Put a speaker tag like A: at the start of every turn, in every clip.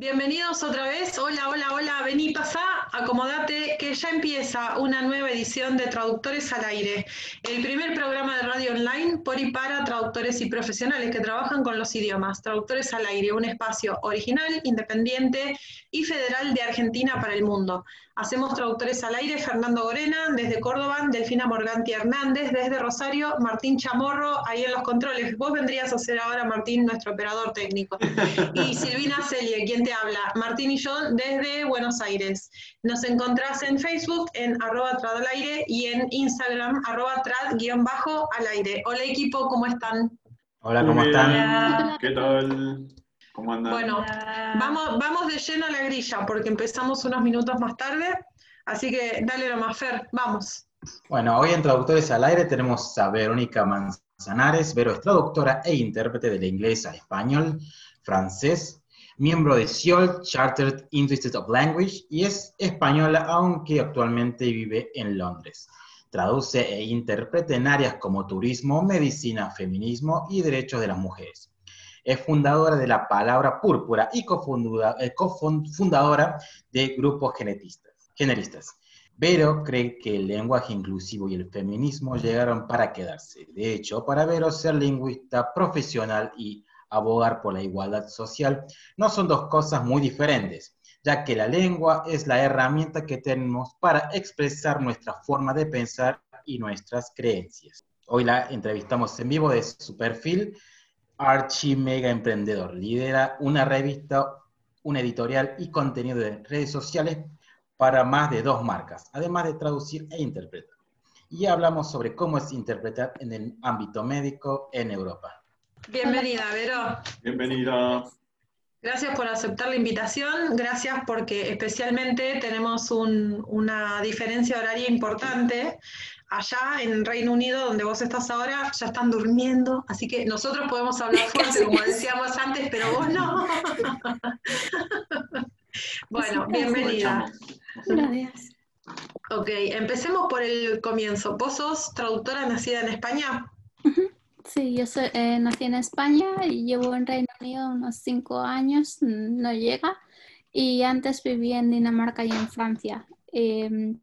A: Bienvenidos otra vez. Hola, hola, hola. Vení, pasá, acomodate, que ya empieza una nueva edición de Traductores al Aire, el primer programa de radio online por y para traductores y profesionales que trabajan con los idiomas. Traductores al Aire, un espacio original, independiente y federal de Argentina para el mundo. Hacemos traductores al aire Fernando Gorena, desde Córdoba, Delfina Morganti Hernández, desde Rosario, Martín Chamorro, ahí en los controles. Vos vendrías a ser ahora, Martín, nuestro operador técnico. Y Silvina Celie, quien te habla. Martín y yo desde Buenos Aires. Nos encontrás en Facebook, en arroba trad al aire, y en Instagram, arroba trad-al aire. Hola equipo, ¿cómo están?
B: Hola, ¿cómo están?
C: ¿Qué tal? ¿Cómo andan?
A: Bueno, vamos, vamos de lleno a la grilla porque empezamos unos minutos más tarde, así que dale nomás, Fer, vamos.
B: Bueno, hoy en Traductores al Aire tenemos a Verónica Manzanares. Vero es traductora e intérprete del inglés a español, francés, miembro de Seoul Chartered Institute of Language y es española, aunque actualmente vive en Londres. Traduce e interpreta en áreas como turismo, medicina, feminismo y derechos de las mujeres. Es fundadora de la Palabra Púrpura y eh, cofundadora de grupos generistas. Vero cree que el lenguaje inclusivo y el feminismo llegaron para quedarse. De hecho, para Vero ser lingüista profesional y abogar por la igualdad social no son dos cosas muy diferentes, ya que la lengua es la herramienta que tenemos para expresar nuestra forma de pensar y nuestras creencias. Hoy la entrevistamos en vivo de su perfil archi mega emprendedor. Lidera una revista, un editorial y contenido de redes sociales para más de dos marcas, además de traducir e interpretar. Y hablamos sobre cómo es interpretar en el ámbito médico en Europa.
A: Bienvenida, Vero.
C: Bienvenida.
A: Gracias por aceptar la invitación, gracias porque especialmente tenemos una diferencia horaria importante allá en Reino Unido, donde vos estás ahora, ya están durmiendo, así que nosotros podemos hablar fuerte, como decíamos antes, pero vos no. bueno, bienvenida.
D: Gracias.
A: Ok, empecemos por el comienzo. ¿Vos sos traductora nacida en España?
D: Sí, yo soy, eh, nací en España y llevo en Reino Unido unos cinco años, no llega, y antes viví en Dinamarca y en Francia. Em,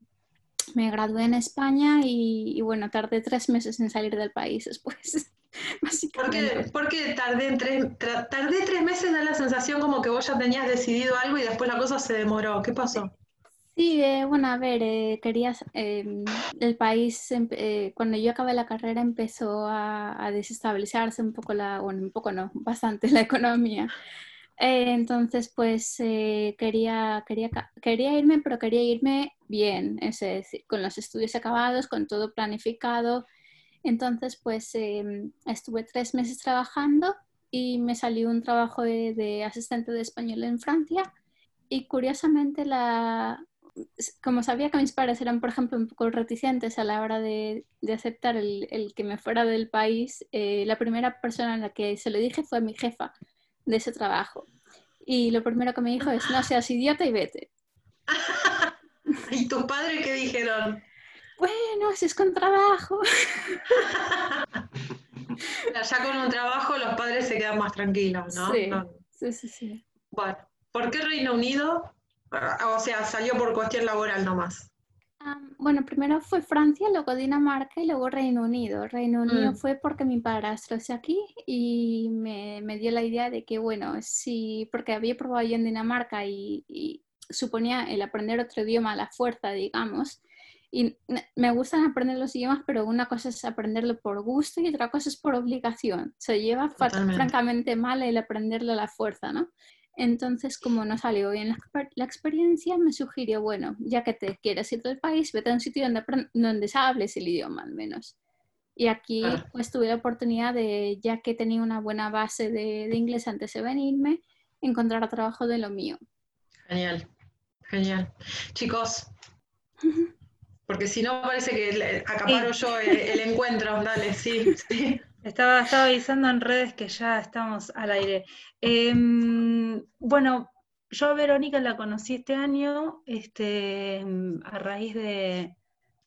D: me gradué en España y, bueno, tardé tres meses en salir del país después.
A: Básicamente. ¿Por qué, tardé, tres, tardé tres meses? Da la sensación como que vos ya tenías decidido algo y después la cosa se demoró. ¿Qué pasó?
D: Sí, eh, bueno, a ver, eh, querías, em, el país, eh, cuando yo acabé la carrera empezó a, a, desestabilizarse un poco la, bueno, un poco no, bastante la economía. Eh, entonces, pues eh, quería, quería, quería irme, pero quería irme bien, es decir, con los estudios acabados, con todo planificado. Entonces, pues em, estuve tres meses trabajando y me salió un trabajo de, asistente de español en Francia. Y curiosamente, la, como sabía que mis padres eran, por ejemplo, un poco reticentes a la hora de, de aceptar el, el, que me fuera del país, eh, la primera persona a la que se lo dije fue mi jefa de ese trabajo. Y lo primero que me dijo es, no seas idiota y vete.
A: ¿Y tus padres qué dijeron?
D: Bueno, si es con trabajo.
A: ya con un trabajo los padres se quedan más tranquilos, ¿no?
D: Sí, sí, sí, sí.
A: Bueno, ¿por qué Reino Unido? O sea, salió por cuestión laboral nomás
D: bueno, primero fue Francia, luego Dinamarca y luego Reino Unido. Reino Unido mm. fue porque mi padrastro es aquí y me, me, dio la idea de que, bueno, sí, porque había probado yo en Dinamarca y, y, suponía el aprender otro idioma a la fuerza, digamos. Y me gustan aprender los idiomas, pero una cosa es aprenderlo por gusto y otra cosa es por obligación. Se lleva francamente mal el aprenderlo a la fuerza, ¿no? Entonces, como no salió bien la, experiencia, me sugirió, bueno, ya que te quieres ir del país, vete a un sitio donde, donde hables el idioma al menos. Y aquí pues tuve la oportunidad de, ya que tenía una buena base de, inglés antes de venirme, encontrar trabajo de lo mío.
A: Genial, genial. Chicos, porque si no parece que acaparo yo el, encuentro, dale, sí, sí.
E: Estaba, avisando en redes que ya estamos al aire. Em, bueno, yo a Verónica la conocí este año este, a raíz de,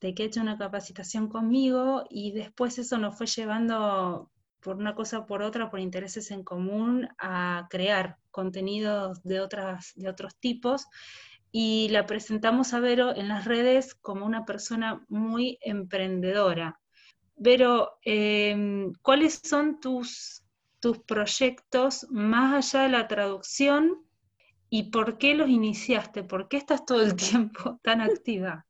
E: que he hecho una capacitación conmigo y después eso nos fue llevando por una cosa por otra, por intereses en común, a crear contenidos de, otras, de otros tipos y la presentamos a Vero en las redes como una persona muy emprendedora. Vero, em, ¿cuáles son tus, tus proyectos más allá de la traducción y por qué los iniciaste? ¿Por qué estás todo el tiempo tan activa?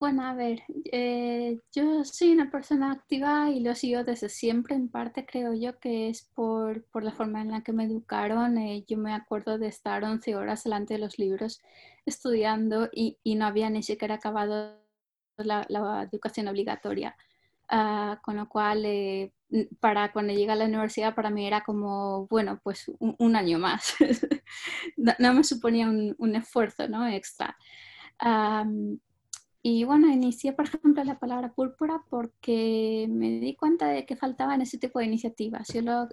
D: Bueno, a ver, eh, yo soy una persona activa y lo sigo desde siempre. En parte creo yo que es por, la forma en la que me educaron. Eh, yo me acuerdo de estar 11 horas delante de los libros estudiando y, no había ni siquiera acabado la, educación obligatoria. Ah, con lo cual, eh, para cuando llegué a la universidad, para mí era como, bueno, pues un, año más. no, me suponía un, esfuerzo ¿no? extra. Y bueno, inicié, por ejemplo, la palabra púrpura porque me di cuenta de que faltaban ese tipo de iniciativas. Yo lo,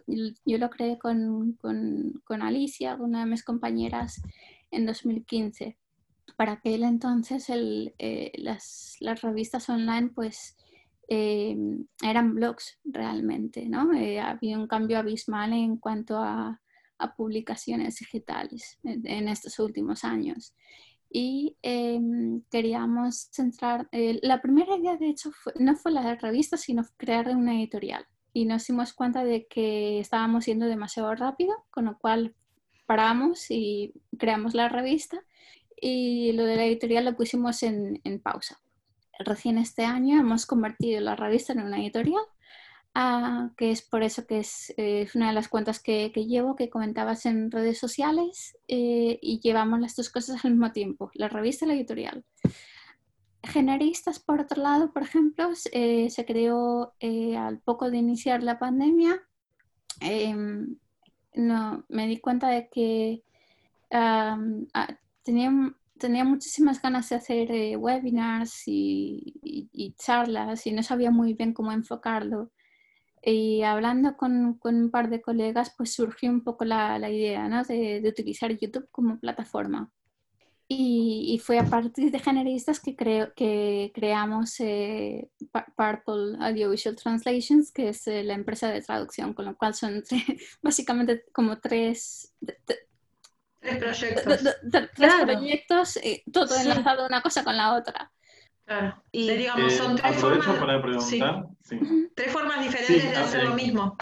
D: yo lo creé con, con, con Alicia, una de mis compañeras, en 2015. Para aquel entonces el, eh, las, las, revistas online pues eh, eran blogs realmente, ¿no? Eh, había un cambio abismal en cuanto a, a publicaciones digitales en, en estos últimos años y em, queríamos centrar, eh, la primera idea de hecho no fue la revista, sino crear una editorial. Y nos dimos cuenta de que estábamos yendo demasiado rápido, con lo cual paramos y creamos la revista y lo de la editorial lo pusimos en, en pausa. Recién este año hemos convertido la revista en una editorial que es por eso que es, eh, una de las cuentas que, llevo, que comentabas en redes sociales, eh, y llevamos las dos cosas al mismo tiempo, la revista y la editorial. Generistas, por otro lado, por ejemplo, eh, se creó al poco de iniciar la pandemia. Em, no, me di cuenta de que tenía, tenía muchísimas ganas de hacer webinars y, charlas y no sabía muy bien cómo enfocarlo. Y hablando con, con, un par de colegas, pues surgió un poco la, la idea ¿no? de, de, utilizar YouTube como plataforma. Y, y, fue a partir de generistas que, creo, que creamos eh, Purple Audiovisual Translations, que es eh, la empresa de traducción, con lo cual son básicamente como tres,
A: tres proyectos,
D: tres proyectos eh, todo enlazado una cosa con la otra.
A: Claro. Y digamos, son tres formas.
C: para preguntar.
A: Tres formas diferentes de hacer lo mismo.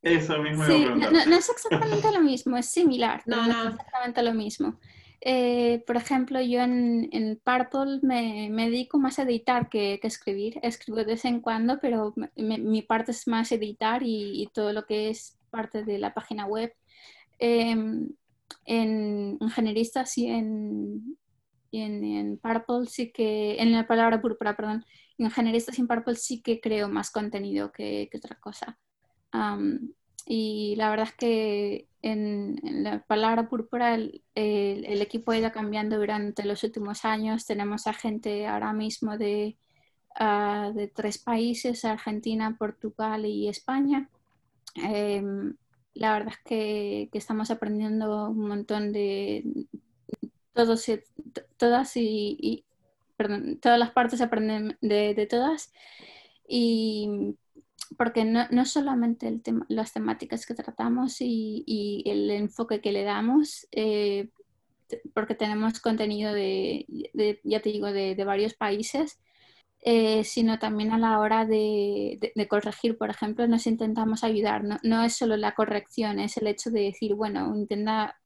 C: Eso mismo
D: sí, no, no, es exactamente lo mismo, es similar,
A: no,
D: no, es exactamente lo mismo. Eh, por ejemplo, yo en, en Purple me, me, dedico más a editar que, que, escribir. Escribo de vez en cuando, pero mi parte es más editar y, todo lo que es parte de la página web. Em, en, en generistas y en, y en, en, Purple sí que, en la palabra púrpura, perdón, en generista sin Purple sí que creo más contenido que, que otra cosa. y la verdad es que en, la palabra púrpura el, el, equipo ha ido cambiando durante los últimos años. Tenemos a gente ahora mismo de, uh, de tres países, Argentina, Portugal y España. Um, la verdad es que, estamos aprendiendo un montón de, todos, todas y, perdón, todas las partes aprenden de, todas. Y porque no, no solamente el tema, las temáticas que tratamos y, el enfoque que le damos, eh, porque tenemos contenido de, ya te digo, de, varios países, eh, sino también a la hora de, corregir, por ejemplo, nos intentamos ayudar. No, es solo la corrección, es el hecho de decir, bueno, intenta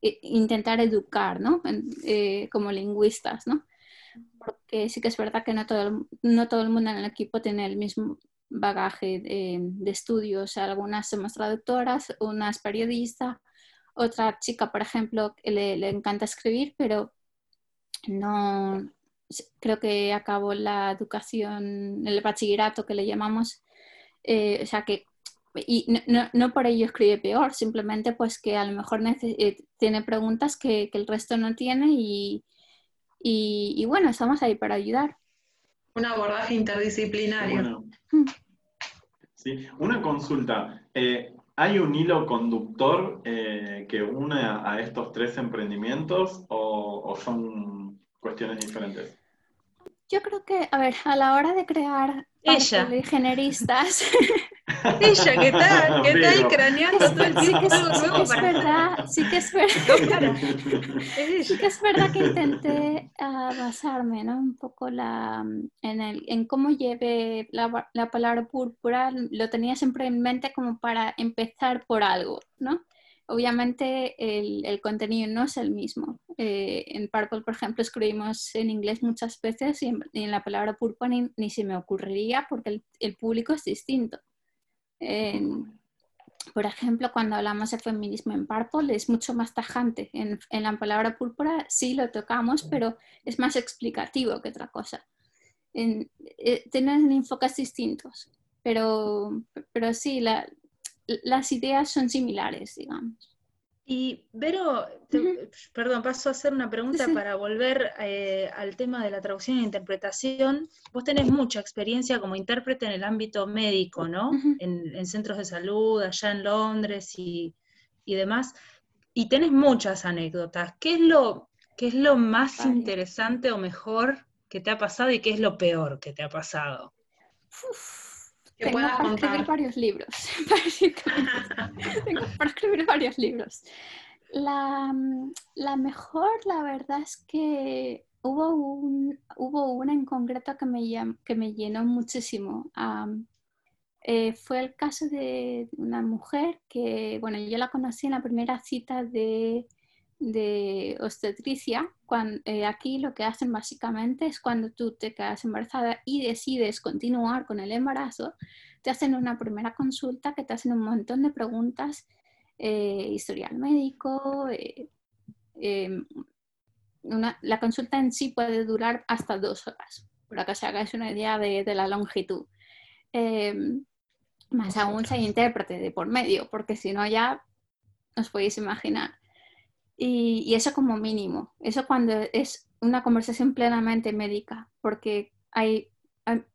D: intentar educar, ¿no? Eh, como lingüistas, ¿no? Porque sí que es verdad que no todo, el, no todo el mundo en el equipo tiene el mismo bagaje de, estudios. Algunas somos traductoras, unas periodista, otra chica, por ejemplo, le, le encanta escribir, pero no creo que acabó la educación, el bachillerato que le llamamos, eh, o sea que y no, no, por ello escribe peor, simplemente pues que a lo mejor eh, tiene preguntas que, que, el resto no tiene y, y, bueno, estamos ahí para ayudar.
A: Un abordaje interdisciplinario.
C: Mm. Sí, una consulta. Eh, ¿Hay un hilo conductor eh, que une a, estos tres emprendimientos o, o son cuestiones diferentes?
D: Yo creo que, a ver, a la hora de crear
E: Ella.
D: generistas,
E: Ella que está ahí
C: Pero-
E: craneando todo el
D: sí que,
E: algo
D: sí que es verdad, sí que es verdad, sí que es verdad que intenté ah, basarme, ¿no? Un poco la, en, el, en cómo lleve la, la palabra púrpura, lo tenía siempre en mente como para empezar por algo, ¿no? Obviamente el, el contenido no es el mismo. Eh, en Purple, por ejemplo, escribimos en inglés muchas veces y en, y en la palabra púrpura ni, ni se me ocurriría porque el, el público es distinto. Por ejemplo, cuando hablamos de feminismo en Purple es mucho más tajante. En, en la palabra púrpura sí lo tocamos, pero es más explicativo que otra cosa. En- eh, tienen enfoques distintos, pero, pero sí, la- las ideas son similares, digamos.
E: Y Vero, te- perdón, paso a hacer una pregunta
D: Sí.
E: para volver eh, al tema de la traducción e interpretación. Vos tenés mucha experiencia como intérprete en el ámbito médico, ¿no? En, en centros de salud, allá en Londres y, y demás. Y tenés muchas anécdotas. ¿Qué es lo, qué es lo más interesante o mejor que te ha pasado y qué es lo peor que te ha pasado?
A: Que
D: Tengo
A: puedas
D: para escribir varios libros. Tengo para escribir varios libros. La, mm, la mejor, la verdad es que hubo, un, hubo una en concreto que me, que me llenó muchísimo. Eh, fue el caso de una mujer que, bueno, yo la conocí en la primera cita de, de obstetricia. Cuando, aquí lo que hacen básicamente es cuando tú te quedas embarazada y decides continuar con el embarazo, te hacen una primera consulta que te hacen un montón de preguntas, eh, historial médico. eh, eh, una- la consulta en sí puede durar hasta dos horas, para que os hagáis una idea de, de la longitud. Eh, más aún si hay intérprete de por medio, porque si no ya os podéis imaginar. Y, eso como mínimo, eso cuando es una conversación plenamente médica, porque hay,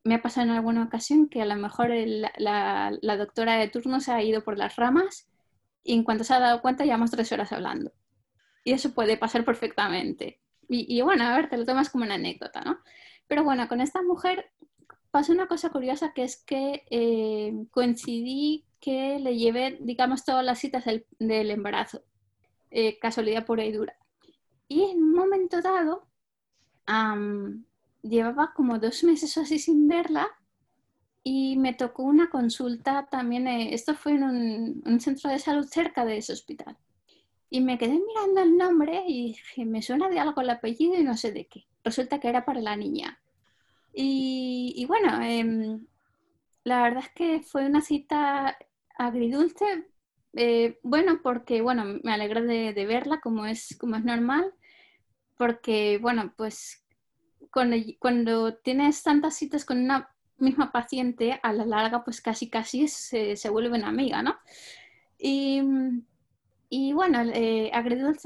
D: me ha pasado en alguna ocasión que a lo mejor la, doctora de turno se ha ido por las ramas y en cuanto se ha dado cuenta llevamos tres horas hablando. Y eso puede pasar perfectamente. Y, y bueno, a ver, te lo tomas como una anécdota, ¿no? Pero bueno, con esta mujer pasó una cosa curiosa que es que eh, coincidí que le llevé, digamos, todas las citas del, del embarazo, eh, casualidad pura y dura. Y en un momento dado, llevaba como dos meses o así sin verla y me tocó una consulta también, eh, esto fue en un, centro de salud cerca de ese hospital. Y me quedé mirando el nombre y dije, me suena de algo el apellido y no sé de qué. Resulta que era para la niña. Y, y bueno, em, la verdad es que fue una cita agridulce. Eh, bueno, porque bueno, me alegré de, verla como es, como es normal. Porque bueno, pues cuando, tienes tantas citas con una misma paciente, a la larga pues casi casi se, se vuelve una amiga, ¿no? Y, y bueno, eh,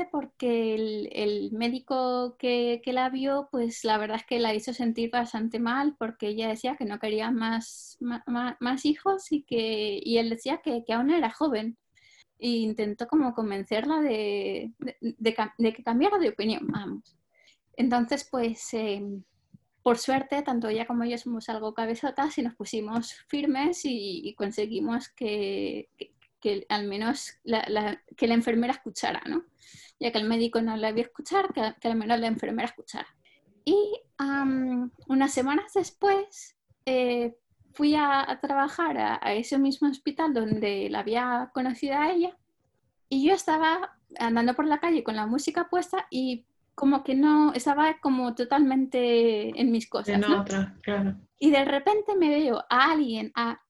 D: porque el, el médico que, que, la vio, pues la verdad es que la hizo sentir bastante mal porque ella decía que no quería más, más, más hijos y, que, y él decía que, que, aún era joven. E intentó como convencerla de, de, de, de que cambiara de opinión, vamos. Entonces, pues, eh, por suerte, tanto ella como yo somos algo cabezotas y nos pusimos firmes y, y conseguimos que, que, que, al menos la, la, que la enfermera escuchara, ¿no? Ya que el médico no la vio escuchar, que, que al menos la enfermera escuchara. Y um, unas semanas después eh, fui a, a trabajar a, a, ese mismo hospital donde la había conocido a ella y yo estaba andando por la calle con la música puesta y como que no, estaba como totalmente en mis cosas.
A: En
D: ¿no?
A: otra, claro.
D: Y de repente me veo a alguien a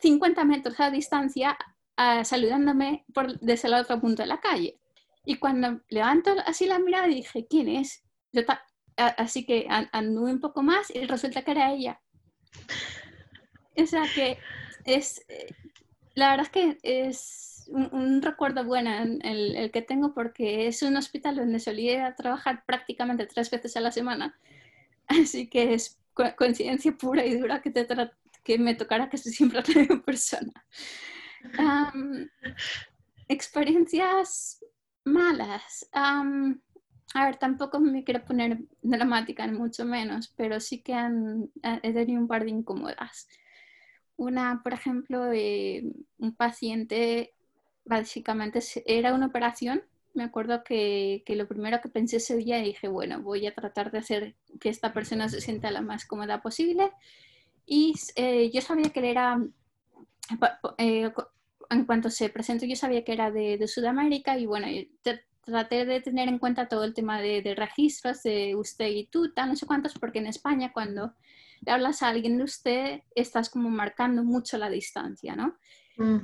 D: 50 metros a distancia a, saludándome por, desde el otro punto de la calle. Y cuando levanto así la mirada dije, ¿quién es? Yo a, así que anduve un poco más y resulta que era ella. O sea que es, eh, la verdad es que es un, recuerdo bueno el, que tengo porque es un hospital donde solía trabajar prácticamente tres veces a la semana. Así que es co coincidencia pura y dura que, te que me tocara que siempre en persona. Um, experiencias malas. A ver, tampoco me quiero poner dramática, ni mucho menos, pero sí que han, he tenido un par de incómodas. Una, por ejemplo, eh, un paciente, básicamente era una operación. Me acuerdo que, que, lo primero que pensé ese día dije, bueno, voy a tratar de hacer que esta persona se sienta lo más cómoda posible. Y eh, yo sabía que él era, eh, en cuanto se presentó, yo sabía que era de, de Sudamérica y bueno, traté de tener en cuenta todo el tema de, registros de usted y tú, tal, no sé cuántos, porque en España cuando le hablas a alguien de usted, estás como marcando mucho la distancia, ¿no? Mm.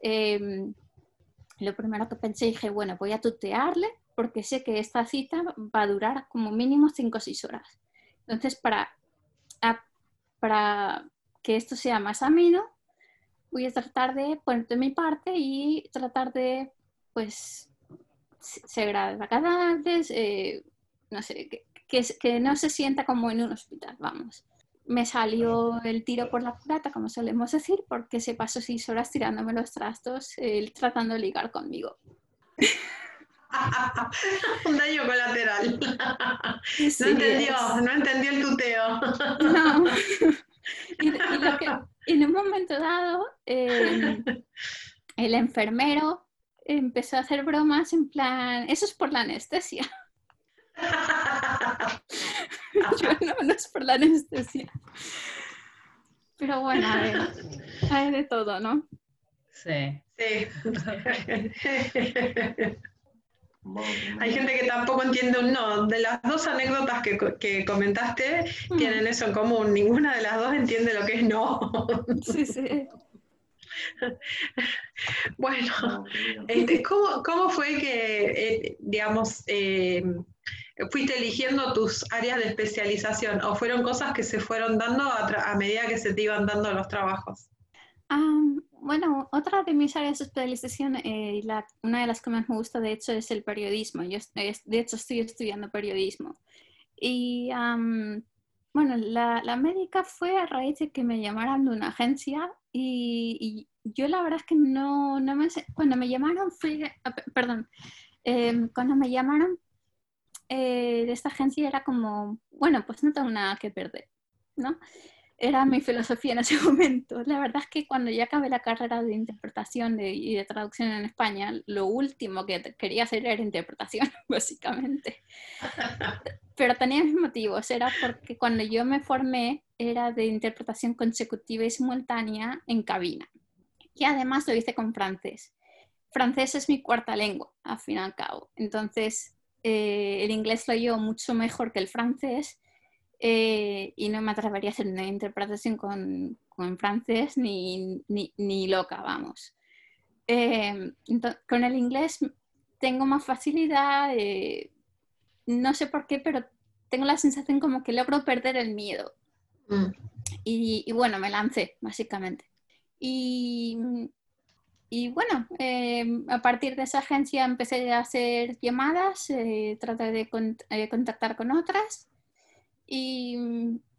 D: Em, lo primero que pensé, dije, bueno, voy a tutearle porque sé que esta cita va a durar como mínimo 5 o 6 horas. Entonces, para, para que esto sea más ameno, voy a tratar de poner de mi parte y tratar de, pues, ser agradable, eh, no sé, que, que, no se sienta como en un hospital, vamos. Me salió el tiro por la culata, como solemos decir, porque se pasó seis horas tirándome los trastos, tratando de ligar conmigo.
A: un daño colateral. no entendió, no entendió el tuteo.
D: no. Y, lo que, en un momento dado, eh, el enfermero empezó a hacer bromas en plan, eso es por la anestesia. Yo no, no es por la anestesia. Pero bueno, hay de todo, ¿no?
A: Sí. Sí. Hay gente que tampoco entiende un no. De las dos anécdotas que, que comentaste, mm. tienen eso en común. Ninguna de las dos entiende lo que es no.
D: Sí, sí.
A: bueno, este, ¿cómo, fue que, eh, digamos, eh, fuiste eligiendo tus áreas de especialización o fueron cosas que se fueron dando a, medida que se te iban dando los trabajos?
D: bueno, otra de mis áreas de especialización, eh, una de las que más me gusta de hecho es el periodismo. Yo de hecho estoy estudiando periodismo. Y bueno, la, médica fue a raíz de que me llamaran de una agencia y, yo la verdad es que no, no me... Cuando me llamaron fui... Ah, perdón, em, cuando me llamaron eh, de esta agencia era como, bueno, pues no tengo nada que perder, ¿no? Era mi filosofía en ese momento. La verdad es que cuando ya acabé la carrera de interpretación y de traducción en España, lo último que quería hacer era interpretación, básicamente. Pero tenía mis motivos, era porque cuando yo me formé era de interpretación consecutiva y simultánea en cabina. Y además lo hice con francés. Francés es mi cuarta lengua, al fin y al cabo. Entonces, eh, el inglés lo llevo mucho mejor que el francés eh, y no me atrevería a hacer una interpretación con, con francés ni, ni, ni, loca, vamos. Eh, con el inglés tengo más facilidad, no sé por qué, pero tengo la sensación como que logro perder el miedo. Mm. Y, bueno, me lancé, básicamente. Y, y bueno, em, a partir de esa agencia empecé a hacer llamadas, eh, traté de eh, contactar con otras. Y,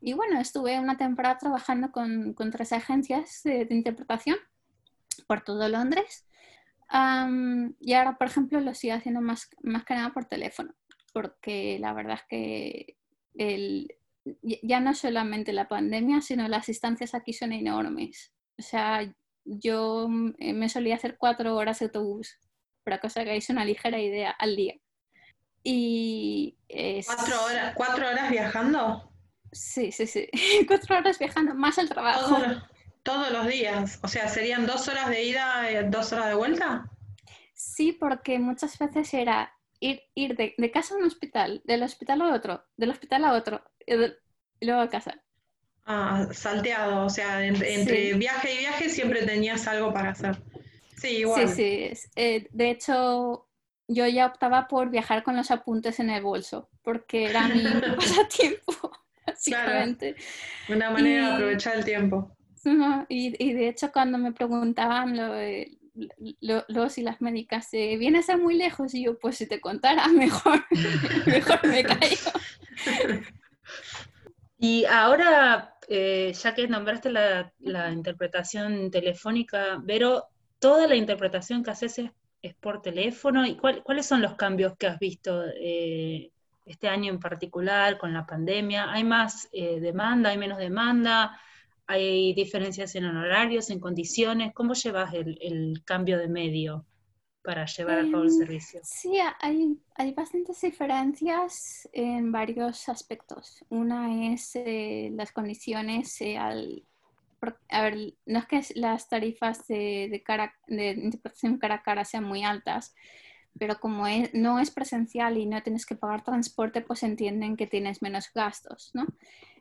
D: y, bueno, estuve una temporada trabajando con, con tres agencias de, interpretación por todo Londres. y ahora, por ejemplo, lo estoy haciendo más, más que nada por teléfono porque la verdad es que el, ya no solamente la pandemia, sino las distancias aquí son enormes. O sea, yo eh, me solía hacer cuatro horas de autobús, para que os hagáis una ligera idea al día. Y
A: ¿Cuatro, horas, ¿Cuatro horas viajando?
D: Sí, sí, sí. cuatro horas viajando, más el trabajo.
A: todos los días. O sea, ¿serían dos horas de ida y dos horas de vuelta?
D: Sí, porque muchas veces era ir, ir de, de, casa a un hospital, del hospital a otro, del hospital a otro, y, luego a casa.
A: Ah, salteado, o sea, entre viaje y viaje siempre tenías algo para hacer. Sí, igual.
D: Sí, sí. Eh, de hecho, yo ya optaba por viajar con los apuntes en el bolso, porque era mi pasatiempo, básicamente.
A: Una manera de aprovechar el tiempo.
D: y, y, de hecho, cuando me preguntaban lo de los y las médicas, eh, viene a ser muy lejos y yo, pues si te contara, mejor, mejor me caigo.
E: Y ahora, eh, ya que nombraste la, interpretación telefónica, Vero, ¿toda la interpretación que haces es es por teléfono? ¿Y cuáles son los cambios que has visto eh, este año en particular con la pandemia? ¿Hay más eh, demanda, hay menos demanda? ¿Hay diferencias en horarios, en condiciones? ¿Cómo llevas el, cambio de medio para llevar a cabo el em, servicio?
D: Sí, hay, hay bastantes diferencias en varios aspectos. Una es eh, las condiciones al a ver, no es que las tarifas de, cara, de interpretación cara a cara sean muy altas, pero como no es presencial y no tienes que pagar transporte, pues entienden que tienes menos gastos, ¿no?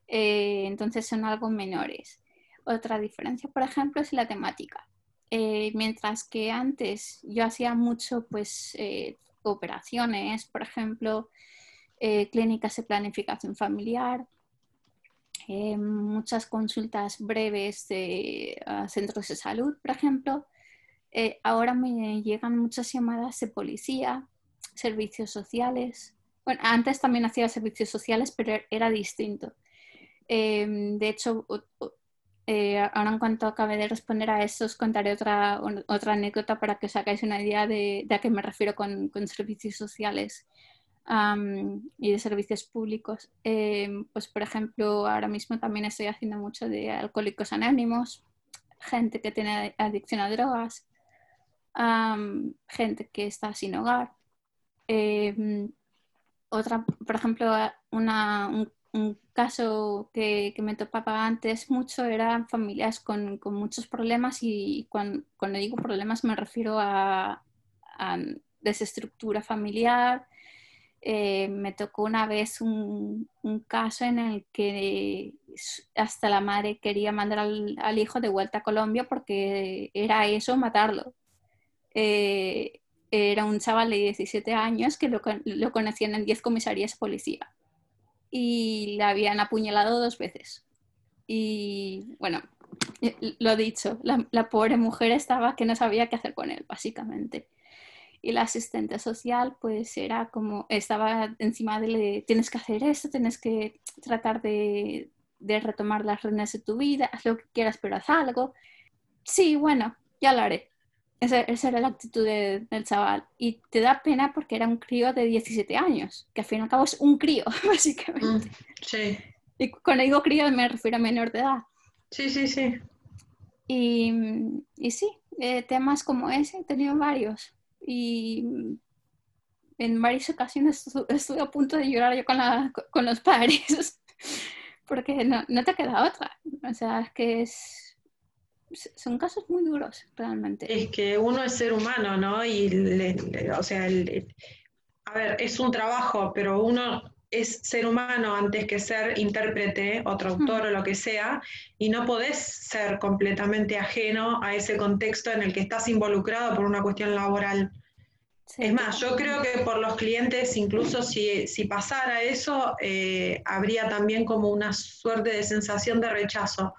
D: Eh, entonces son algo menores. Otra diferencia, por ejemplo, es la temática. Eh, mientras que antes yo hacía mucho, pues, eh, operaciones, por ejemplo, clínicas de planificación familiar, eh, muchas consultas breves de centros de salud, por ejemplo. Eh, ahora me llegan muchas llamadas de policía, servicios sociales. Bueno, antes también hacía servicios sociales, pero era distinto. Em, de hecho, eh, ahora en cuanto acabe de responder a eso, os contaré otra, otra anécdota para que os hagáis una idea de, a qué me refiero con, con servicios sociales y de servicios públicos. Em, pues, por ejemplo, ahora mismo también estoy haciendo mucho de alcohólicos anónimos, gente que tiene adicción a drogas, gente que está sin hogar. Em, otra, por ejemplo, un, caso que, me topaba antes mucho eran familias con, muchos problemas y cuando, digo problemas me refiero a, a desestructura familiar, eh, me tocó una vez un, caso en el que hasta la madre quería mandar al, hijo de vuelta a Colombia porque era eso, matarlo. Eh, era un chaval de 17 años que lo, conocían en 10 comisarías de policía y le habían apuñalado dos veces. Y bueno, eh, lo dicho, la, la pobre mujer estaba que no sabía qué hacer con él, básicamente y la asistente social pues era como, estaba encima de, tienes que hacer esto, tienes que tratar de, retomar las reinas de tu vida, haz lo que quieras, pero haz algo. Sí, bueno, ya lo haré. Esa, era la actitud del chaval. Y te da pena porque era un crío de 17 años, que al fin y al cabo es un crío, básicamente. Mm,
A: sí.
D: Y cuando digo crío me refiero a menor de edad.
A: Sí, sí, sí.
D: Y, y sí, eh, temas como ese he tenido varios y en varias ocasiones estuve a punto de llorar yo con, la, con los padres, porque no, no, te queda otra. O sea, es que es, son casos muy duros, realmente.
A: Es que uno es ser humano, ¿no? Y, o sea, a ver, es un trabajo, pero uno es ser humano antes que ser intérprete o traductor o lo que sea, y no podés ser completamente ajeno a ese contexto en el que estás involucrado por una cuestión laboral. es más, yo creo que por los clientes, incluso si, pasara eso, eh, habría también como una suerte de sensación de rechazo.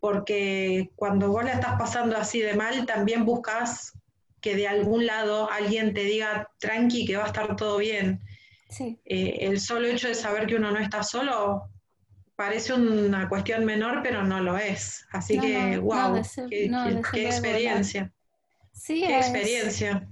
A: Porque cuando vos la estás pasando así de mal, también buscas que de algún lado alguien te diga tranqui que va a estar todo bien. Eh, el solo hecho de saber que uno no está solo parece una cuestión menor, pero no lo es. Así que, wow, qué, experiencia.
D: Sí,
A: qué experiencia.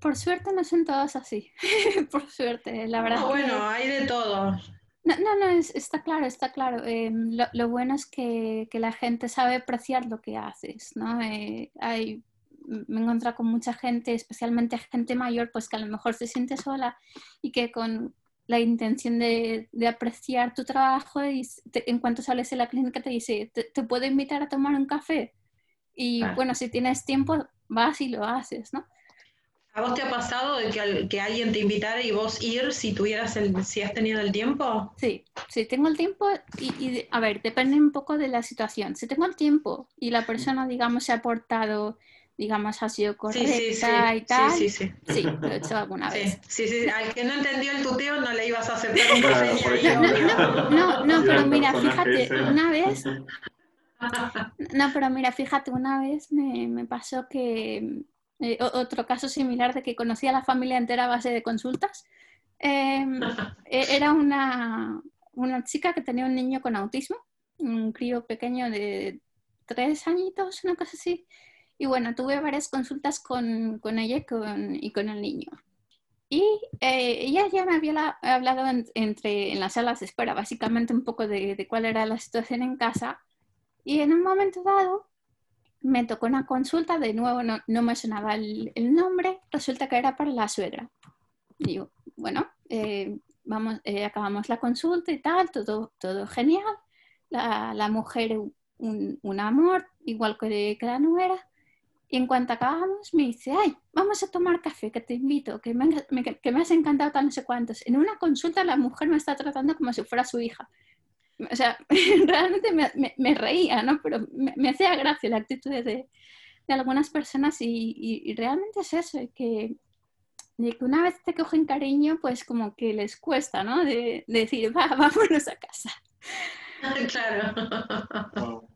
D: Por suerte no son todos así, por suerte, la verdad.
A: bueno, hay de todo.
D: No, no, no está claro, está claro. Em, lo, bueno es que, la gente sabe apreciar lo que haces, ¿no? Eh, hay me he encontrado con mucha gente, especialmente gente mayor, pues que a lo mejor se siente sola y que con la intención de, apreciar tu trabajo y en cuanto sales de la clínica te dice, ¿te, puedo invitar a tomar un café? Y bueno, si tienes tiempo, vas y lo haces, ¿no?
A: ¿A vos te ha pasado de que, que, alguien te invitara y vos ir si tuvieras el, si has tenido el tiempo?
D: Sí, sí, tengo el tiempo y, y, a ver, depende un poco de la situación. Si tengo el tiempo y la persona, digamos, se ha portado digamos, ha sido correcta y tal.
A: Sí, sí,
D: sí. Sí, lo he hecho alguna vez.
A: Sí, sí, al que no entendió el tuteo no le ibas a aceptar un
D: no, no, no, pero mira, fíjate, una vez... No, pero mira, fíjate, una vez me, me pasó que... Eh, otro caso similar de que conocí a la familia entera a base de consultas. Em, e, era una, una chica que tenía un niño con autismo, un crío pequeño de tres añitos, una cosa así Y bueno, tuve varias consultas con, con ella y con, y con, el niño. Y eh, ella ya me había hablado en, entre, en las salas de espera, básicamente un poco de, de, cuál era la situación en casa. Y en un momento dado me tocó una consulta, de nuevo no, no me sonaba el, el, nombre, resulta que era para la suegra. Y yo, bueno, eh, vamos, eh, acabamos la consulta y tal, todo, todo genial. La, la mujer, un, un, amor, igual que, que la nuera. Y en cuanto acabamos, me dice, ay, vamos a tomar café, que te invito, que me, me, que me has encantado tal no sé cuántos. En una consulta la mujer me está tratando como si fuera su hija. O sea, realmente me, me, me reía, ¿no? Pero me, hacía gracia la actitud de, de algunas personas y, y, y, realmente es eso, que, de que una vez te cogen cariño, pues como que les cuesta, ¿no? De, de decir, va, vámonos a casa.
A: Claro.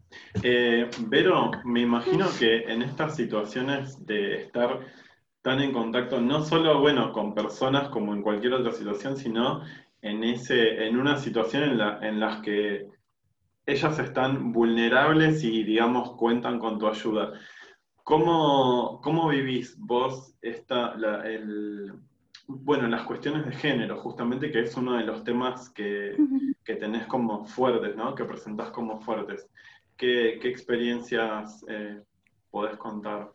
C: Eh, Vero, me imagino que en estas situaciones de estar tan en contacto, no solo, bueno, con personas como en cualquier otra situación, sino en, ese, en una situación en la en las que ellas están vulnerables y, digamos, cuentan con tu ayuda. ¿Cómo, cómo vivís vos esta, la, el, bueno, las cuestiones de género, justamente, que es uno de los temas que, que tenés como fuertes, ¿no? Que presentás como fuertes. ¿Qué, qué experiencias eh, podés contar?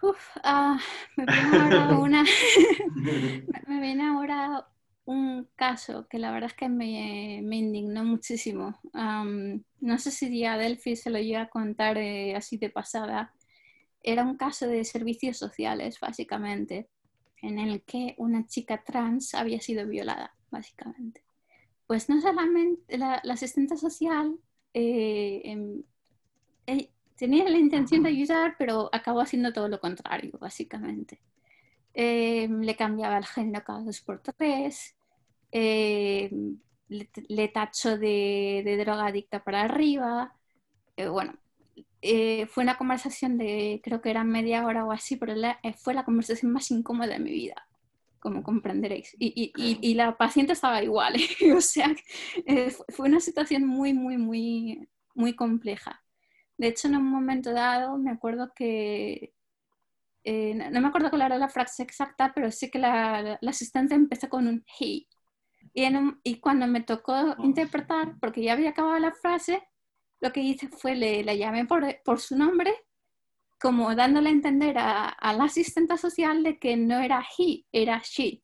D: Uf, uh, me viene ahora una. me viene ahora un caso que la verdad es que me, indignó muchísimo. No sé si a Delphi se lo iba a contar eh, así de pasada. Era un caso de servicios sociales, básicamente, en el que una chica trans había sido violada, básicamente. Pues no solamente la, asistente social eh, eh, tenía la intención de ayudar, pero acabó haciendo todo lo contrario, básicamente. Eh, le cambiaba el género cada dos por tres, eh, le, tachó de, de drogadicta para arriba. Eh, bueno, eh, fue una conversación de, creo que era media hora o así, pero la, eh, fue la conversación más incómoda de mi vida, como comprenderéis. Y, la paciente estaba igual, o sea, fue una situación muy, muy, muy, muy compleja. De hecho, en un momento dado, me acuerdo que no, no, me acuerdo cuál era la frase exacta, pero sí que la, la, la asistente empezó con un hey. Y, un, y, cuando me tocó interpretar, porque ya había acabado la frase, lo que hice fue le, le llamé por, por, su nombre, como dándole a entender a, a, la asistente social de que no era he, era she.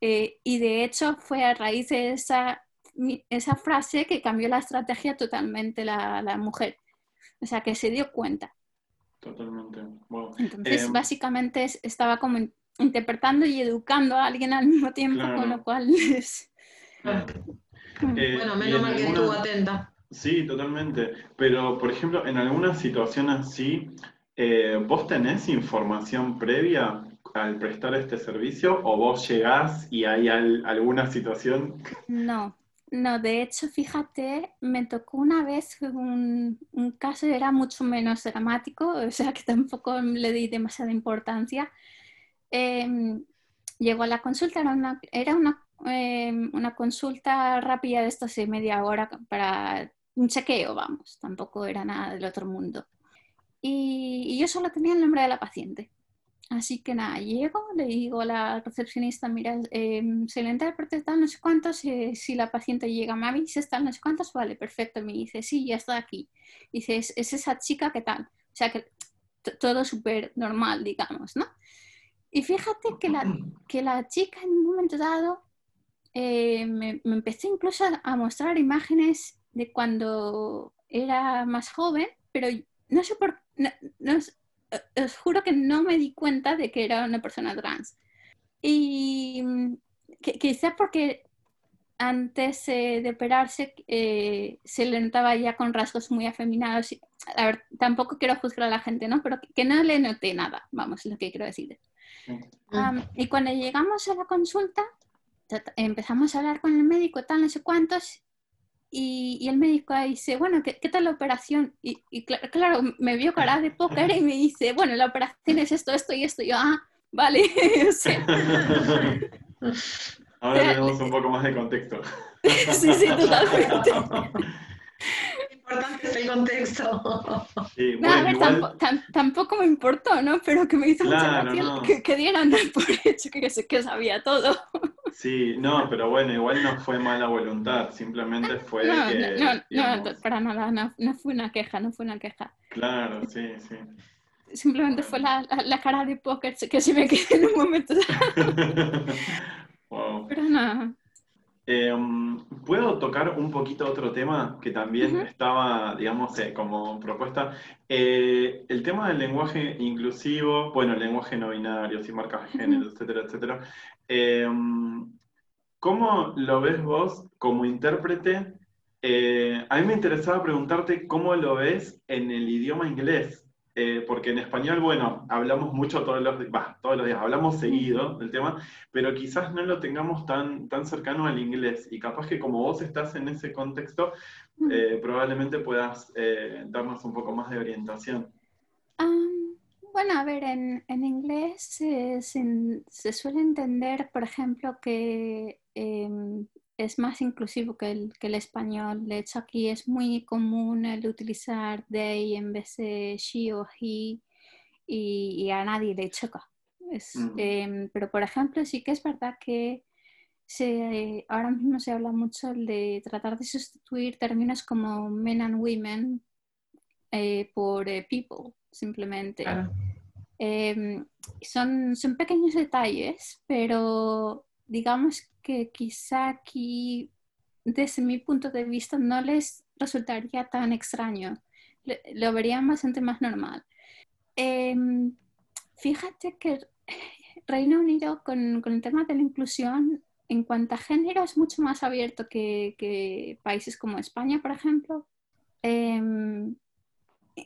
D: Eh, y de hecho fue a raíz de esa, esa frase que cambió la estrategia totalmente la, la mujer. O sea, que se dio cuenta.
C: Totalmente. Wow.
D: Entonces, eh, básicamente estaba como interpretando y educando a alguien al mismo tiempo, claro. con lo cual es...
A: Claro. Eh, bueno, menos mal que estuvo atenta.
C: Sí, totalmente. Pero, por ejemplo, en alguna situación así, eh, ¿vos tenés información previa al prestar este servicio o vos llegás y hay al, alguna situación?
D: No, no, de hecho, fíjate, me tocó una vez un, un caso, era mucho menos dramático, o sea que tampoco le di demasiada importancia eh, llegó a la consulta, era una, era una, eh, una consulta rápida de estas de media hora para un chequeo, vamos, tampoco era nada del otro mundo. Y, y, yo solo tenía el nombre de la paciente. Así que nada, llego, le digo a la recepcionista, mira, eh, se le interpreta tal no sé cuántos, eh, si la paciente llega, me avisas tal no sé cuántos, vale, perfecto. Me dice, sí, ya está aquí. Dice, es, es esa chica que tal. O sea que todo súper normal, digamos, ¿no? Y fíjate que la, chica en un momento dado eh, me, empezó incluso a mostrar imágenes de cuando era más joven, pero no sé por no, no, os juro que no me di cuenta de que era una persona trans. Y que, quizá porque antes eh, de operarse eh, se le notaba ya con rasgos muy afeminados. A ver, tampoco quiero juzgar a la gente, ¿no? Pero que, que no le noté nada, vamos, lo que quiero decir. Um, y cuando llegamos a la consulta, empezamos a hablar con el médico, tal, no sé cuántos, y, y el médico dice, bueno, ¿qué, qué tal la operación? Y, y claro, claro, me vio cara de póker y me dice, bueno, la operación es esto, esto y esto. Y yo, ah, vale.
C: Ahora tenemos un poco más de contexto.
D: sí, sí, totalmente.
A: importante el contexto.
D: tampoco me importó, ¿no? Pero que me hizo mucha gracia que, dieran por hecho que, que sabía todo.
C: Sí, no, pero bueno, igual no fue mala voluntad, simplemente fue que...
D: No, no, para nada, no, fue una queja, no fue una queja.
C: Claro, sí, sí.
D: Simplemente fue la, la, cara de póker que se me quedó en un momento. wow. Pero nada.
C: Em, ¿Puedo tocar un poquito otro tema que también estaba, digamos, eh, como propuesta? Eh, el tema del lenguaje inclusivo, bueno, el lenguaje no binario, sin marcas de género, etcétera, etcétera. Em, ¿Cómo lo ves vos como intérprete? Eh, a mí me interesaba preguntarte cómo lo ves en el idioma inglés. Eh, porque en español, bueno, hablamos mucho todos los, todos los días, hablamos seguido del tema, pero quizás no lo tengamos tan, tan cercano al inglés. Y capaz que como vos estás en ese contexto, eh, probablemente puedas eh, darnos un poco más de orientación.
D: bueno, a ver, en, en inglés se, se, suele entender, por ejemplo, que em, es más inclusivo que el, que el, español. De hecho, aquí es muy común el utilizar they en vez de she o he y, a nadie le choca. Em, pero, por ejemplo, sí que es verdad que se, ahora mismo se habla mucho de tratar de sustituir términos como men and women eh, por eh, people, simplemente. Em, son, son pequeños detalles, pero digamos que quizá aquí, desde mi punto de vista, no les resultaría tan extraño. Lo verían bastante más normal. Em, fíjate que Reino Unido con, el tema de la inclusión en cuanto a género es mucho más abierto que, países como España, por ejemplo. Em,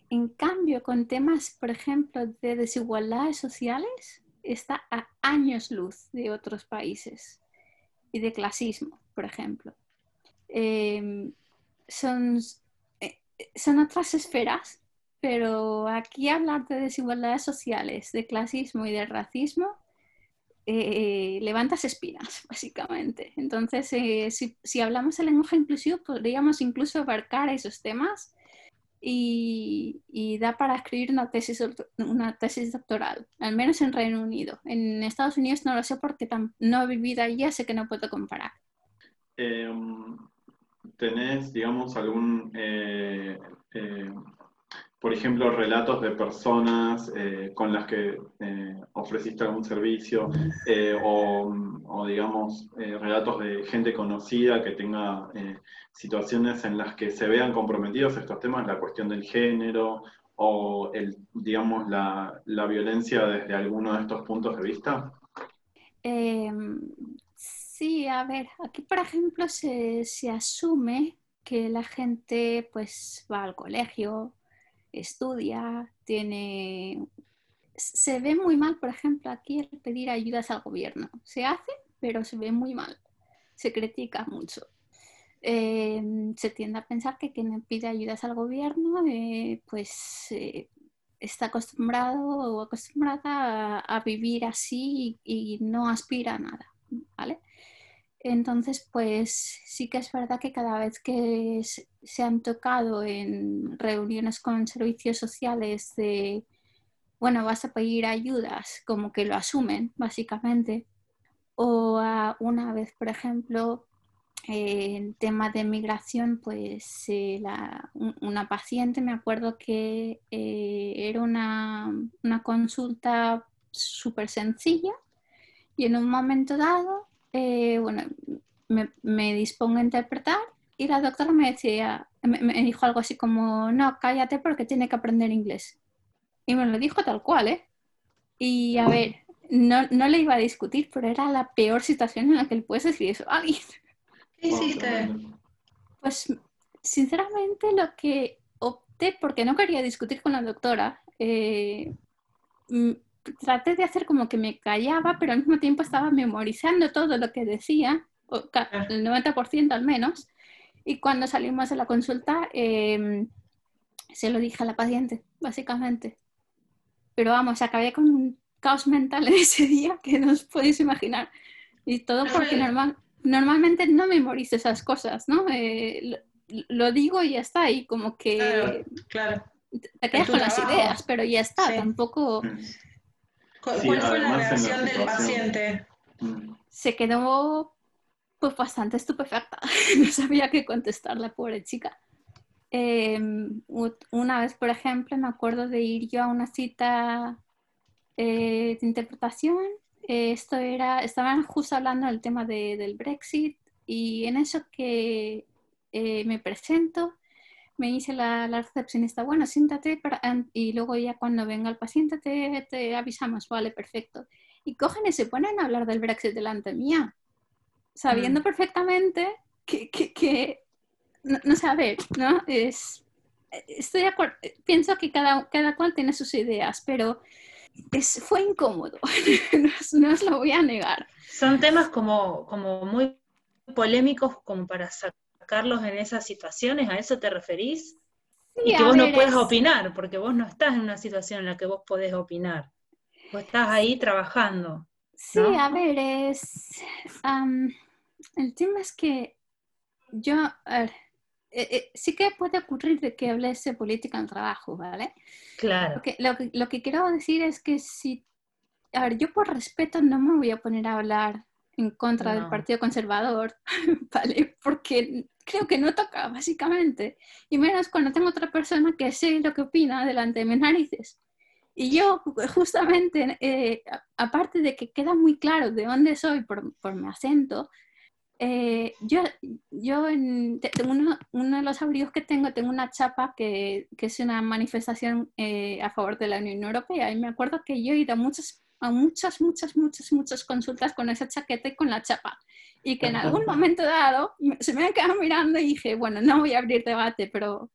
D: en cambio, con temas, por ejemplo, de desigualdades sociales, está a años luz de otros países y de clasismo, por ejemplo. Em, son, eh, son otras esferas, pero aquí hablar de desigualdades sociales, de clasismo y de racismo, eh, levantas espinas, básicamente. Entonces, eh, si, si, hablamos de lenguaje inclusivo, podríamos incluso abarcar esos temas y, da para escribir una tesis, una tesis doctoral, al menos en Reino Unido. En Estados Unidos no lo sé porque no he vivido allí, sé que no puedo comparar.
C: Em, ¿Tenés, digamos, algún eh, eh, por ejemplo, relatos de personas eh, con las que eh, ofreciste algún servicio, eh, o, digamos, relatos de gente conocida que tenga situaciones en las que se vean comprometidos estos temas, la cuestión del género o, el, digamos, la, violencia desde alguno de estos puntos de vista?
D: Em, sí, a ver, aquí por ejemplo se, se asume que la gente pues va al colegio, estudia, tiene... Se ve muy mal, por ejemplo, aquí el pedir ayudas al gobierno. Se hace, pero se ve muy mal. Se critica mucho. Em, se tiende a pensar que quien pide ayudas al gobierno, eh, pues eh, está acostumbrado o acostumbrada a, vivir así y, y, no aspira a nada, ¿vale? Entonces, pues sí que es verdad que cada vez que se han tocado en reuniones con servicios sociales de, bueno, vas a pedir ayudas, como que lo asumen, básicamente. O una vez, por ejemplo, en tema de migración, pues eh, una paciente, me acuerdo que eh, era una, una consulta súper sencilla y en un momento dado eh, bueno, me, dispongo a interpretar y la doctora me decía, me, dijo algo así como, no, cállate porque tiene que aprender inglés. Y me lo dijo tal cual, ¿eh? Y a ver, no, no le iba a discutir, pero era la peor situación en la que le puedes decir eso a alguien.
A: ¿Qué hiciste?
D: Pues, sinceramente, lo que opté, porque no quería discutir con la doctora, eh, traté de hacer como que me callaba, pero al mismo tiempo estaba memorizando todo lo que decía, el 90% al menos, y cuando salimos de la consulta em, se lo dije a la paciente, básicamente. Pero vamos, acabé con un caos mental en ese día que no os podéis imaginar. Y todo porque normal, normalmente no memorizo esas cosas, ¿no? Eh, lo digo y ya está, y como
A: que
D: claro, te quedas con las ideas, pero ya está, tampoco...
A: ¿Cuál fue la reacción del paciente?
D: Mm. Se quedó pues bastante estupefacta, no sabía qué contestar la pobre chica. Em, una vez, por ejemplo, me acuerdo de ir yo a una cita eh, de interpretación. esto era, estaban justo hablando del tema del Brexit y en eso que eh, me presento, me dice la, la, recepcionista, bueno, siéntate para, y luego ya cuando venga el paciente te, te, avisamos, vale, perfecto. Y cogen y se ponen a hablar del Brexit delante mía, sabiendo mm. perfectamente que, que, que no, no, ver, ¿no? Es, estoy de acuerdo, pienso que cada, cada cual tiene sus ideas, pero es, fue incómodo, no, os lo voy a negar.
E: Son temas como, como muy polémicos como para sacarlos en esas situaciones, ¿a eso te referís? y que vos no puedes opinar, porque vos no estás en una situación en la que vos podés opinar. Vos estás ahí trabajando.
D: Sí, a ver, es... el tema es que yo, eh, eh, sí que puede ocurrir de que hables de política en trabajo, ¿vale?
E: Claro.
D: lo, que, lo que quiero decir es que si, a ver, yo por respeto no me voy a poner a hablar en contra del Partido Conservador, ¿vale? Porque creo que no toca, básicamente. Y menos cuando tengo otra persona que sé lo que opina delante de mis narices. Y yo, justamente, eh, aparte de que queda muy claro de dónde soy por, por mi acento, eh, yo, yo en, uno, uno, de los abrigos que tengo, tengo una chapa que, que es una manifestación eh, a favor de la Unión Europea. Y me acuerdo que yo he ido a muchas a muchas, muchas, muchas, muchas consultas con esa chaqueta y con la chapa. Y que en algún momento dado se me ha quedado mirando y dije, bueno, no voy a abrir debate, pero...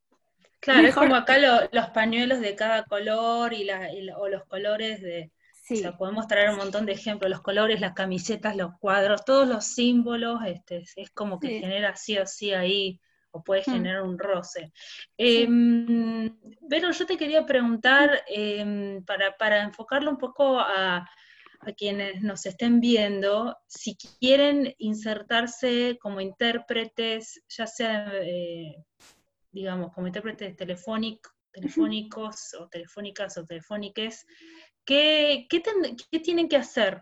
E: Claro, es como acá los pañuelos de cada color y, la, o los colores de... Sí. O sea, podemos traer un montón de ejemplos, los colores, las camisetas, los cuadros, todos los símbolos, este, es como que genera sí o sí ahí o puede mm. generar un roce. Em, pero yo te quería preguntar, em, para, enfocarlo un poco a, quienes nos estén viendo, si quieren insertarse como intérpretes, ya sea, eh, digamos, como intérpretes telefónicos o telefónicas o telefóniques, ¿qué, qué tienen que hacer?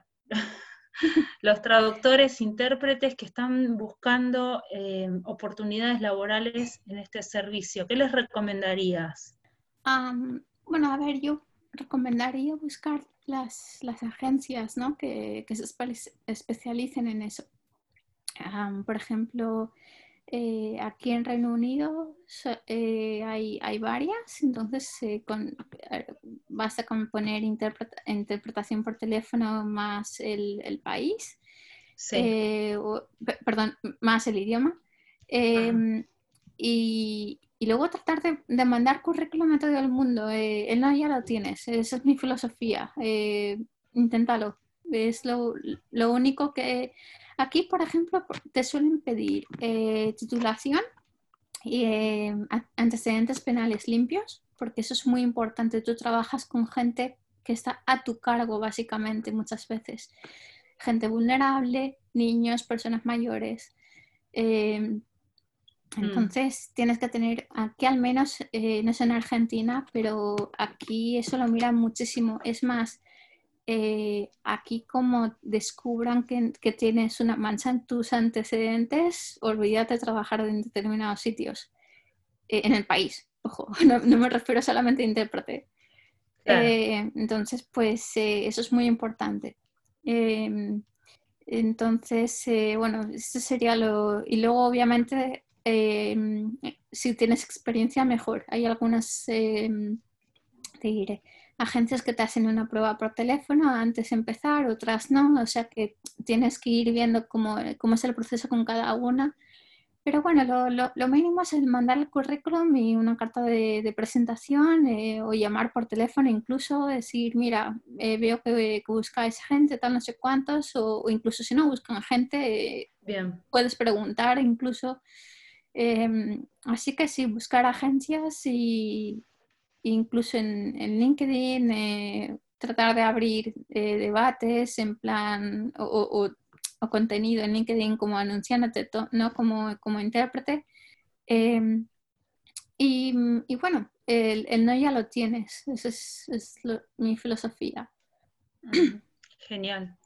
E: Los traductores, intérpretes que están buscando eh, oportunidades laborales en este servicio. ¿Qué les recomendarías?
D: bueno, a ver, yo recomendaría buscar las, agencias ¿no? que, que, se especialicen en eso. por ejemplo, eh, aquí en Reino Unido eh, hay, hay, varias, entonces con, basta con poner interpretación por teléfono más el, el país, eh, perdón, más el idioma, em, y, y, luego tratar de, de, mandar currículum a todo el mundo. el no ya lo tienes, esa es mi filosofía, inténtalo. Es lo, lo único que Aquí, por ejemplo, te suelen pedir eh, titulación y eh, antecedentes penales limpios, porque eso es muy importante. Tú trabajas con gente que está a tu cargo, básicamente, muchas veces. Gente vulnerable, niños, personas mayores. Em, mm. entonces, tienes que tener, aquí al menos, eh, no es en Argentina, pero aquí eso lo miran muchísimo. Es más, eh, aquí como descubran que, tienes una mancha en tus antecedentes, olvídate de trabajar en determinados sitios eh, en el país. Ojo, no, me refiero solamente a intérprete. Eh, entonces, pues eso es muy importante. Entonces, bueno, eso sería lo... Y luego, obviamente, si tienes experiencia, mejor. Hay algunas, te diré, agencias que te hacen una prueba por teléfono antes de empezar, otras no, o sea que tienes que ir viendo cómo, cómo es el proceso con cada una. Pero bueno, lo, lo, mínimo es el mandar el currículum y una carta de, presentación eh, o llamar por teléfono, incluso decir, mira, eh, veo que, que, buscáis gente, tal, no sé cuántos, o, incluso si no buscan gente,
E: Bien.
D: puedes preguntar incluso. Em, así que sí, buscar agencias y, incluso en, LinkedIn, eh, tratar de abrir eh, debates en plan o, contenido en LinkedIn como anunciándote, no como, como intérprete. Em, y, bueno, el, no ya lo tienes, esa es, mi filosofía.
E: Genial.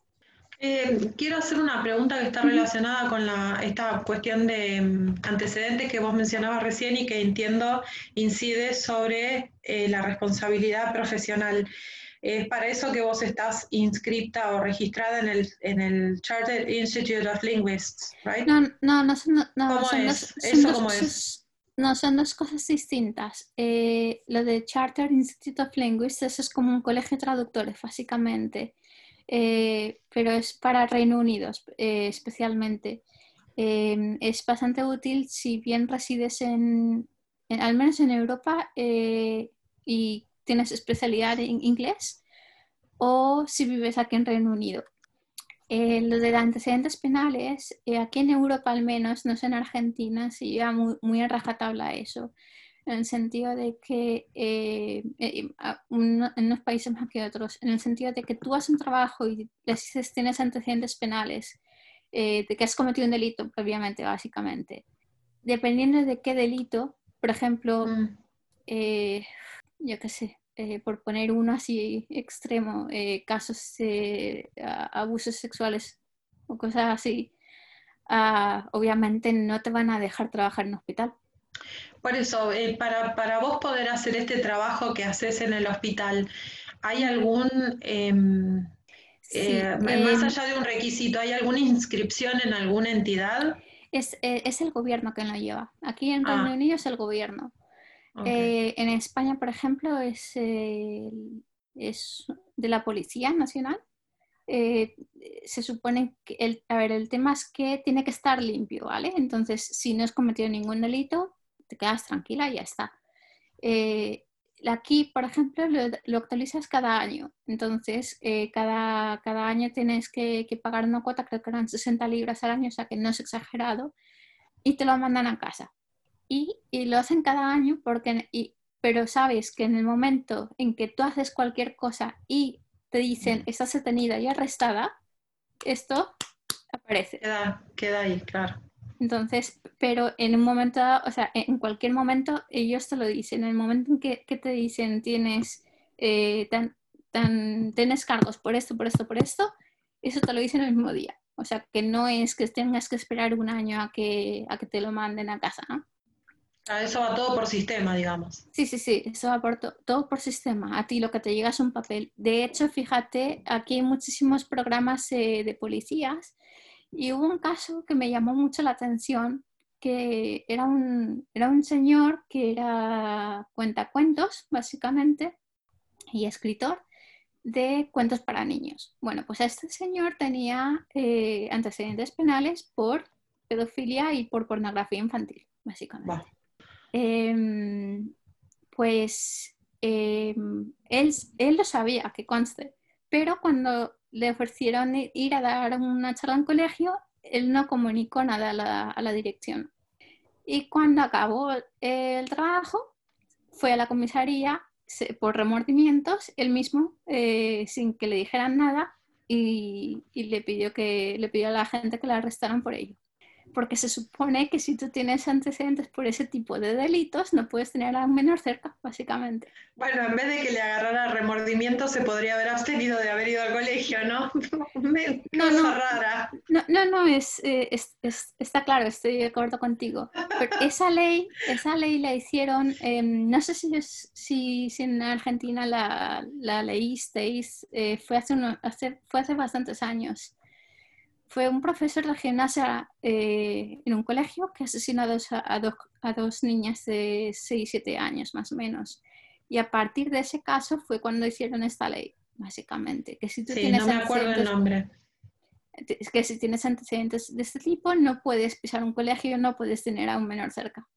A: Eh, quiero hacer una pregunta que está relacionada con la, esta cuestión de mm, antecedentes que vos mencionabas recién y que entiendo incide sobre eh, la responsabilidad profesional. Es para eso que vos estás inscripta o registrada en el, en el Chartered Institute of Linguists, right?
D: No, no, no, son, no,
A: ¿Cómo
D: es?
A: Dos, ¿Eso cómo es?
D: No, son dos cosas distintas. Eh, lo de Chartered Institute of Linguists, eso es como un colegio de traductores, básicamente. Eh, pero es para Reino Unido eh, especialmente. Em, es bastante útil si bien resides en, al menos en Europa eh, y tienes especialidad en inglés o si vives aquí en Reino Unido. lo de antecedentes penales, aquí en Europa al menos, no sé en Argentina, si lleva muy, muy en rajatabla eso en el sentido de que eh, eh, en unos países más que otros, en el sentido de que tú haces un trabajo y dices tienes antecedentes penales, eh, de que has cometido un delito previamente, básicamente. Dependiendo de qué delito, por ejemplo, mm. yo qué sé, por poner uno así extremo, casos de abusos sexuales o cosas así, ah, obviamente no te van a dejar trabajar en un hospital
A: por eso, eh, para, vos poder hacer este trabajo que haces en el hospital, ¿hay algún, em, eh, más em, allá de un requisito, ¿hay alguna inscripción en alguna entidad?
D: Es, eh, el gobierno quien lo lleva. Aquí en Reino ah. Unido es el gobierno. en España, por ejemplo, es, es de la Policía Nacional. se supone que, el, a ver, el tema es que tiene que estar limpio, ¿vale? Entonces, si no has cometido ningún delito, te quedas tranquila y ya está. Eh, aquí, por ejemplo, lo, actualizas cada año. Entonces, eh, cada, cada, año tienes que, pagar una cuota, creo que eran 60 libras al año, o sea que no es exagerado, y te lo mandan a casa. Y, lo hacen cada año, porque, pero sabes que en el momento en que tú haces cualquier cosa y te dicen estás detenida y arrestada, esto aparece.
A: Queda, queda ahí, claro.
D: Entonces, pero en un momento, o sea, en cualquier momento ellos te lo dicen. En el momento en que, te dicen tienes, eh, tan, tan, tienes cargos por esto, por esto, por esto, eso te lo dicen el mismo día. O sea, que no es que tengas que esperar un año a que, a que te lo manden a casa, ¿no?
A: Ah, eso va todo por sistema, digamos.
D: Sí, sí, sí, eso va por todo por sistema. A ti lo que te llega es un papel. De hecho, fíjate, aquí hay muchísimos programas eh, de policías y hubo un caso que me llamó mucho la atención, que era un, era un señor que era cuentacuentos, básicamente, y escritor de cuentos para niños. Bueno, pues este señor tenía eh, antecedentes penales por pedofilia y por pornografía infantil, básicamente. Em, pues em, él, él lo sabía, que conste, pero cuando le ofrecieron ir a dar una charla en colegio, él no comunicó nada a la, dirección. Y cuando acabó el trabajo, fue a la comisaría por remordimientos, él mismo, eh, sin que le dijeran nada, y, y, le pidió que le pidió a la gente que la arrestaran por ello porque se supone que si tú tienes antecedentes por ese tipo de delitos, no puedes tener a un menor cerca, básicamente.
A: Bueno, en vez de que le agarrara remordimiento, se podría haber abstenido de haber ido al colegio, ¿no? no, no, rara.
D: No, no, no es, eh, está claro, estoy de acuerdo contigo. Pero esa ley, esa ley la hicieron, em, no sé si, si, si, en Argentina la, la leísteis, eh, fue, hace hace, fue hace bastantes años fue un profesor de gimnasia eh, en un colegio que asesinó a dos, a, dos, niñas de 6, 7 años más o menos. Y a partir de ese caso fue cuando hicieron esta ley, básicamente. Que si tú
A: tienes no me acuerdo el nombre.
D: Que si tienes antecedentes de este tipo, no puedes pisar un colegio, no puedes tener a un menor cerca.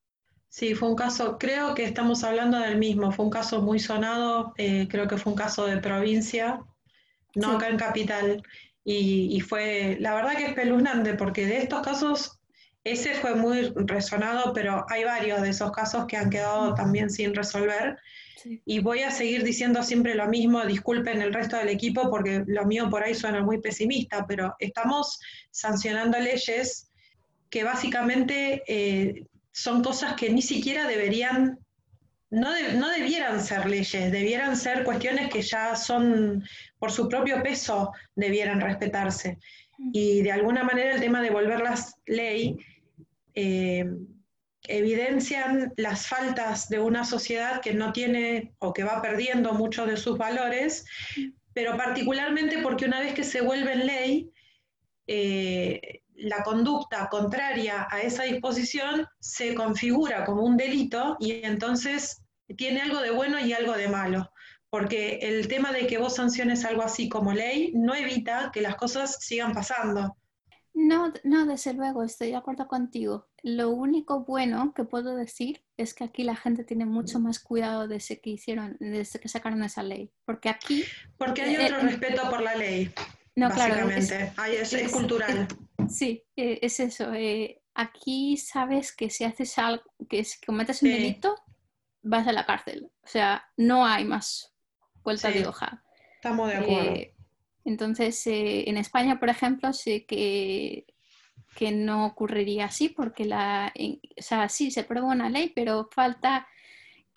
A: Sí, fue un caso, creo que estamos hablando del mismo, fue un caso muy sonado, eh, creo que fue un caso de provincia, no acá en capital. Y, fue, la verdad que es espeluznante, porque de estos casos, ese fue muy resonado, pero hay varios de esos casos que han quedado también sin resolver. Y voy a seguir diciendo siempre lo mismo, disculpen el resto del equipo, porque lo mío por ahí suena muy pesimista, pero estamos sancionando leyes que básicamente eh, son cosas que ni siquiera deberían, no, no debieran ser leyes, debieran ser cuestiones que ya son por su propio peso, debieran respetarse. Y de alguna manera el tema de volverlas ley eh, evidencian las faltas de una sociedad que no tiene o que va perdiendo muchos de sus valores, pero particularmente porque una vez que se vuelven ley, eh, la conducta contraria a esa disposición se configura como un delito y entonces tiene algo de bueno y algo de malo, porque el tema de que vos sanciones algo así como ley no evita que las cosas sigan pasando.
D: No, no, desde luego, estoy de acuerdo contigo. Lo único bueno que puedo decir es que aquí la gente tiene mucho más cuidado desde que hicieron, desde que sacaron esa ley. Porque aquí.
A: Porque hay otro respeto por la ley. No, básicamente. claro. Es, es, cultural.
D: Sí, eh, es eso. Eh, aquí sabes que si haces algo, que si cometes un delito, vas a la cárcel. O sea, no hay más vuelta de hoja.
A: Estamos de acuerdo. Eh,
D: entonces, eh, en España, por ejemplo, sé que, que no ocurriría así, porque la, o sea, sí se aprueba una ley, pero falta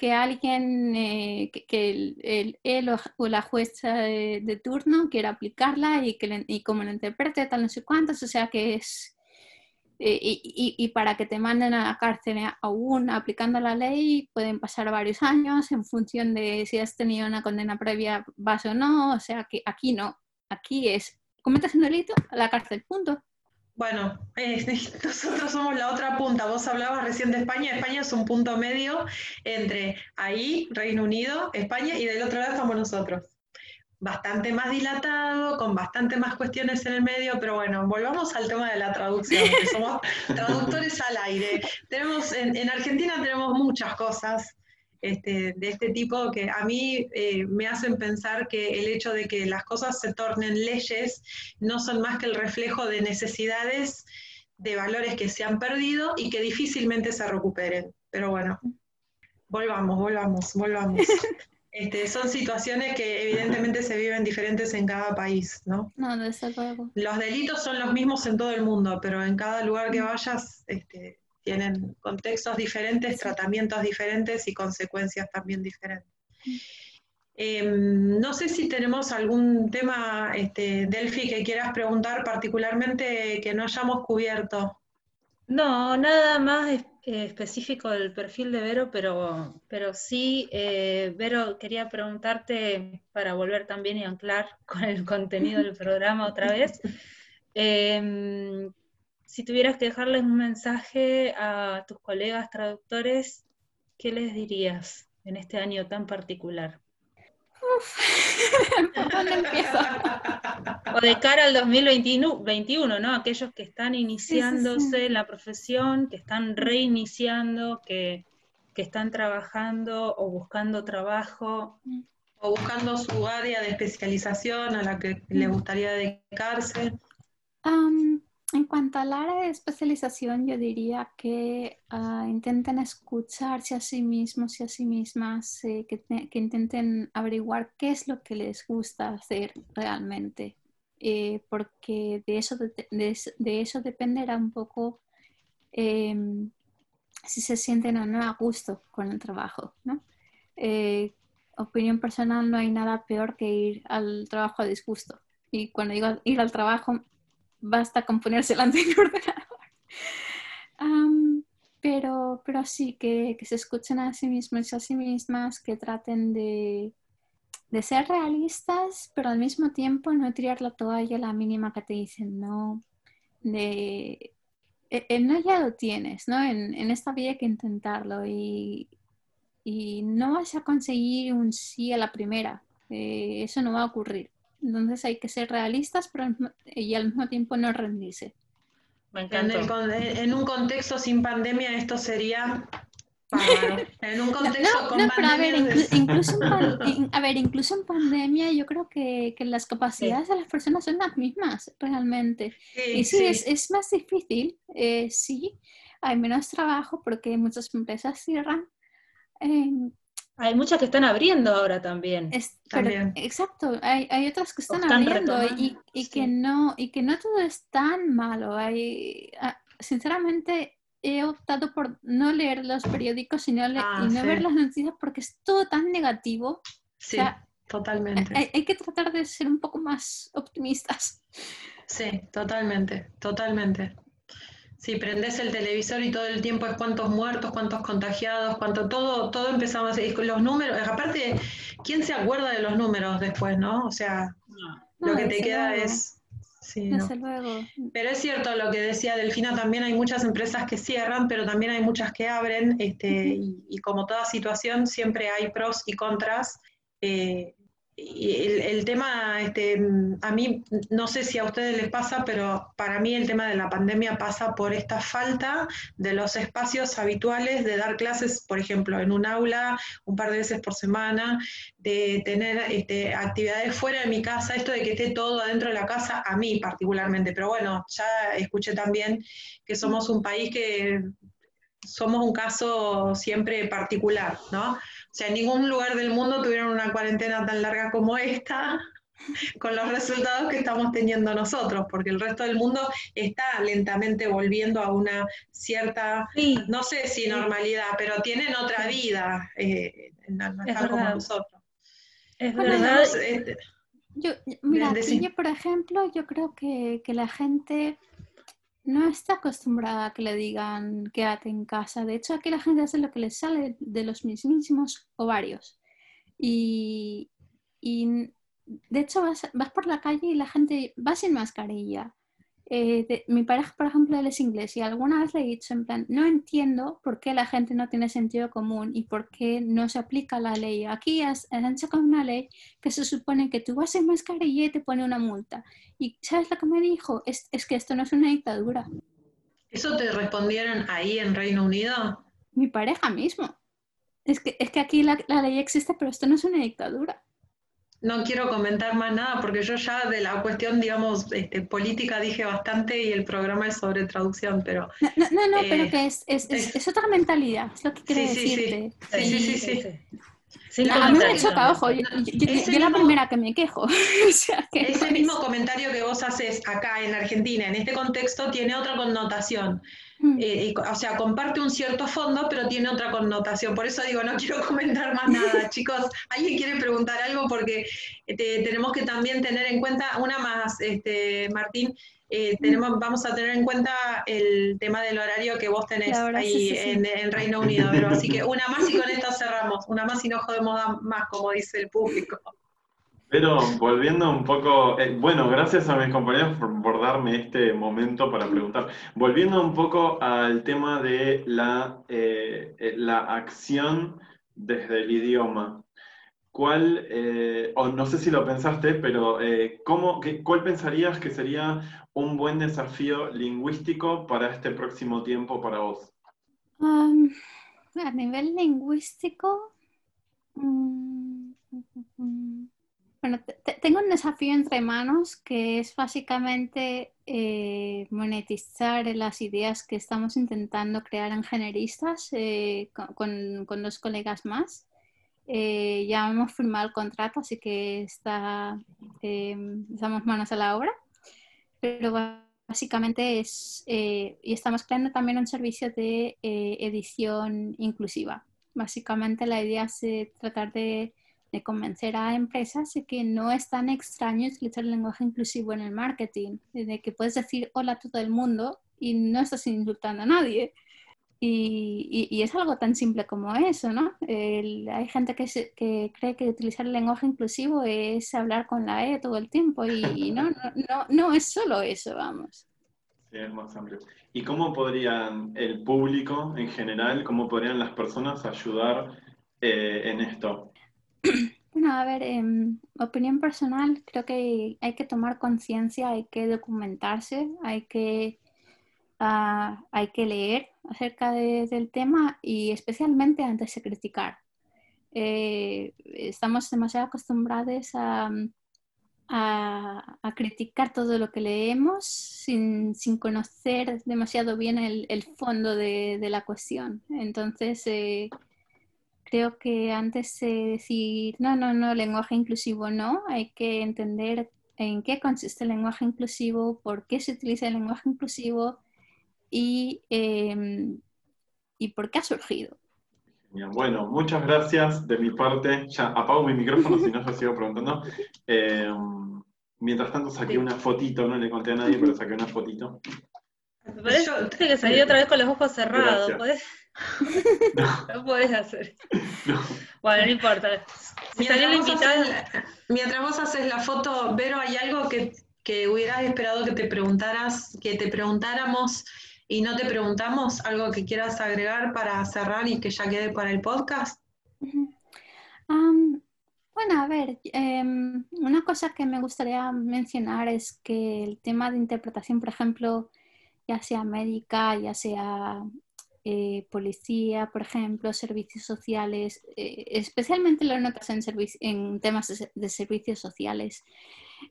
D: que alguien, eh, que, el, él o, la jueza de, turno quiera aplicarla y, que y como lo interprete, tal no sé cuántos, o sea que es... Eh, y, y, para que te manden a la cárcel aún aplicando la ley pueden pasar varios años en función de si has tenido una condena previa, vas o no, o sea que aquí no, Aquí es, cometes un delito, a la cárcel, punto.
A: Bueno, eh, nosotros somos la otra punta. Vos hablabas recién de España. España es un punto medio entre ahí, Reino Unido, España, y del otro lado estamos nosotros. Bastante más dilatado, con bastante más cuestiones en el medio, pero bueno, volvamos al tema de la traducción, que somos traductores al aire. Tenemos, en Argentina tenemos muchas cosas este, de este tipo que a mí eh, me hacen pensar que el hecho de que las cosas se tornen leyes no son más que el reflejo de necesidades, de valores que se han perdido y que difícilmente se recuperen. Pero bueno, volvamos, volvamos, volvamos. Este, son situaciones que evidentemente se viven diferentes en cada país, ¿no?
D: No, es
A: Los delitos son los mismos en todo el mundo, pero en cada lugar que vayas, este, tienen contextos diferentes, tratamientos diferentes y consecuencias también diferentes. Em, no sé si tenemos algún tema, este, Delphi, que quieras preguntar particularmente que no hayamos cubierto.
E: No, nada más eh, específico del perfil de Vero, pero, pero sí, eh, Vero, quería preguntarte, para volver también y anclar con el contenido del programa otra vez, eh, si tuvieras que dejarles un mensaje a tus colegas traductores, ¿qué les dirías en este año tan particular?
D: ¿Por dónde empiezo?
E: O de cara al 2021, ¿no? Aquellos que están iniciándose en la profesión, que están reiniciando, que, están trabajando o buscando trabajo.
A: O buscando su área de especialización a la que les gustaría dedicarse.
D: En cuanto al área de especialización, yo diría que uh, intenten escucharse a sí mismos y a sí mismas, eh, que, intenten averiguar qué es lo que les gusta hacer realmente, eh, porque de eso, de, eso dependerá un poco em, si se sienten o no a gusto con el trabajo. Eh, opinión personal, no hay nada peor que ir al trabajo a disgusto. Y cuando digo ir al trabajo, basta con ponerse delante del ordenador. pero, pero sí, que, se escuchen a sí mismos y a sí mismas, que traten de, ser realistas, pero al mismo tiempo no tirar la toalla la mínima que te dicen, no, de, e, el no ya lo tienes, ¿no? En, esta vida hay que intentarlo y, no vas a conseguir un sí a la primera, eh, eso no va a ocurrir. Entonces hay que ser realistas pero, y al mismo tiempo no rendirse.
A: En, un contexto sin pandemia esto sería en un contexto con
D: pandemia. A ver, incluso, en, a ver, incluso en pandemia yo creo que, las capacidades de las personas son las mismas realmente. y sí, Es, es, más difícil, eh, sí, hay menos trabajo porque muchas empresas cierran. Eh,
E: hay muchas que están abriendo ahora también.
D: exacto, hay, hay, otras que están, abriendo y, y que no, y que no todo es tan malo. Hay, ah, sinceramente, he optado por no leer los periódicos y no,
A: Ah,
D: y no
A: sí.
D: ver las noticias porque es todo tan negativo.
A: Sí,
D: sea,
A: totalmente.
D: Hay, hay que tratar de ser un poco más optimistas.
A: Sí, totalmente, totalmente. Si prendes el televisor y todo el tiempo es cuántos muertos, cuántos contagiados, cuánto todo, todo empezamos y con los números. Aparte, ¿quién se acuerda de los números después, no? O sea, lo que te queda
D: luego,
A: es. Sí, no.
D: Luego.
A: Pero es cierto lo que decía Delfina, también hay muchas empresas que cierran, pero también hay muchas que abren, este, y, y como toda situación, siempre hay pros y contras. eh, el, el tema, este, a mí, no sé si a ustedes les pasa, pero para mí el tema de la pandemia pasa por esta falta de los espacios habituales de dar clases, por ejemplo, en un aula un par de veces por semana, de tener este, actividades fuera de mi casa, esto de que esté todo adentro de la casa, a mí particularmente, pero bueno, ya escuché también que somos un país que somos un caso siempre particular, ¿no? O sea, en ningún lugar del mundo tuvieron una cuarentena tan larga como esta, con los resultados que estamos teniendo nosotros, porque el resto del mundo está lentamente volviendo a una cierta,
E: Sí,
A: no sé si normalidad, pero tienen otra vida, eh, no, no
E: Es
A: están como
E: verdad.
A: nosotros.
E: es
D: Bueno,
E: verdad.
A: Este,
D: Yo, mira, yo, por ejemplo, yo creo que, que la gente no está acostumbrada a que le digan quédate en casa. De hecho, aquí la gente hace lo que le sale de los mismísimos ovarios. Y, y de hecho, vas, vas por la calle y la gente va sin mascarilla. Eh, de- mi pareja, por ejemplo, él es inglés y alguna vez le he dicho en plan, no entiendo por qué la gente no tiene sentido común y por qué no se aplica la ley. Aquí has- han sacado una ley que se supone que tú vas sin mascarilla y te pone una multa. ¿Y sabes lo que me dijo? Es, es que esto no es una dictadura.
A: ¿Eso te respondieron ahí en Reino Unido?
D: Mi pareja mismo. Es que, es que aquí la, la ley existe, pero esto no es una dictadura.
A: No quiero comentar más nada porque yo ya de la cuestión, digamos, este, política dije bastante y el programa es sobre traducción, pero
D: No, no, no, no,
A: Eh,
D: pero que es, es, es-
A: es-
D: otra mentalidad, es lo que quiero
A: Sí, sí, sí.
D: decirte.
A: Sí, sí, sí, sí.
E: Sin
D: A mí me choca, ojo, yo, yo- yo- yo la primera que me quejo. O sea, que
A: ese
D: no es-
A: mismo comentario que vos haces acá en Argentina, en este contexto, tiene otra connotación.
D: Mm.
A: Eh, o sea, comparte un cierto fondo, pero tiene otra connotación. Por eso digo, no quiero comentar más nada, chicos. ¿Alguien quiere preguntar algo? Porque este, tenemos que también tener en cuenta, una más, este, Martín, eh, tenemos, vamos a tener en cuenta el tema del horario que vos tenés ahí
D: sí, sí, sí.
A: En, en Reino Unido. Pero así que una más y con esta cerramos. Una más y no jodemos más, como dice el público.
C: Pero volviendo un poco, eh, bueno, gracias a mis compañeros por, por darme este momento para preguntar. Volviendo un poco al tema de la, eh, eh, la acción desde el idioma. ¿Cuál, eh, o no sé si lo pensaste, pero eh, ¿cómo, qué- ¿cuál pensarías que sería un buen desafío lingüístico para este próximo tiempo para vos?
D: Am, a nivel lingüístico, bueno, te- te- tengo un desafío entre manos que es básicamente eh, monetizar las ideas que estamos intentando crear en generistas eh, con, dos colegas más. Eh, ya hemos firmado el contrato, así que está, estamos manos a la obra. Pero básicamente es, y estamos creando también un servicio de edición inclusiva. Básicamente la idea es eh, tratar de, convencer a empresas de que no es tan extraño utilizar el lenguaje inclusivo en el marketing, de que puedes decir hola a todo el mundo y no estás insultando a nadie. Y, y- y es algo tan simple como eso, ¿no? Hay gente que, se- que cree que utilizar el lenguaje inclusivo es hablar con la E todo el tiempo y no, no, no, no es solo eso, vamos.
C: Más. ¿Y cómo podrían el público en general, cómo podrían las personas ayudar eh, en esto?
D: Bueno, a ver, en opinión personal, creo que hay que tomar conciencia, hay que documentarse, hay que, ah, hay que leer acerca de- del tema y especialmente antes de criticar. Eh, estamos demasiado acostumbrados a, a- criticar todo lo que leemos sin, sin conocer demasiado bien el, el fondo de, de la cuestión. Entonces, eh, creo que antes de decir, no, no, no, lenguaje inclusivo no, hay que entender en qué consiste el lenguaje inclusivo, por qué se utiliza el lenguaje inclusivo y, em, y por qué ha surgido.
C: Bueno, muchas gracias de mi parte. Ya apago mi micrófono si no yo sigo preguntando. Em, mientras tanto saqué una fotito, no le conté a nadie, pero saqué una fotito.
E: Parece que salí otra vez con los ojos cerrados. ¿Podés? No. puedes hacer. Bueno, no importa.
A: mientras, vos haces la foto, Vero, ¿hay algo que, que hubieras esperado que te preguntaras, que te preguntáramos y no te preguntamos? ¿Algo que quieras agregar para cerrar y que ya quede para el podcast?
D: bueno, a ver, em, una cosa que me gustaría mencionar es que el tema de interpretación, por ejemplo, ya sea médica, ya sea eh, policía, por ejemplo, servicios sociales, eh, especialmente lo notas en, temas de, servicios sociales,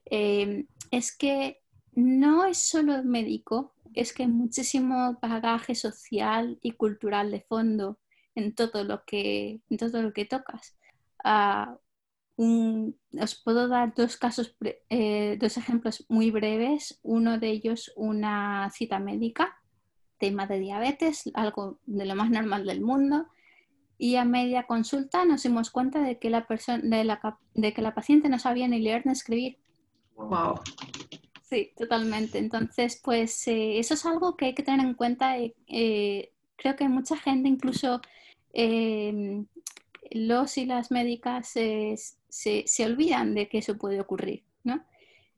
D: eh, es que no es solo médico, es que hay muchísimo bagaje social y cultural de fondo en todo lo que, en todo lo que tocas. Ah, os puedo dar dos casos, dos ejemplos muy breves. Uno de ellos, una cita médica tema de diabetes, algo de lo más normal del mundo. Y a media consulta nos dimos cuenta de que la, de que la paciente no sabía ni leer ni escribir.
A: Wow.
D: Sí, totalmente. Entonces, pues eh, eso es algo que hay que tener en cuenta. Eh, creo que mucha gente, incluso em, los y las médicas, se, se, olvidan de que eso puede ocurrir, ¿no?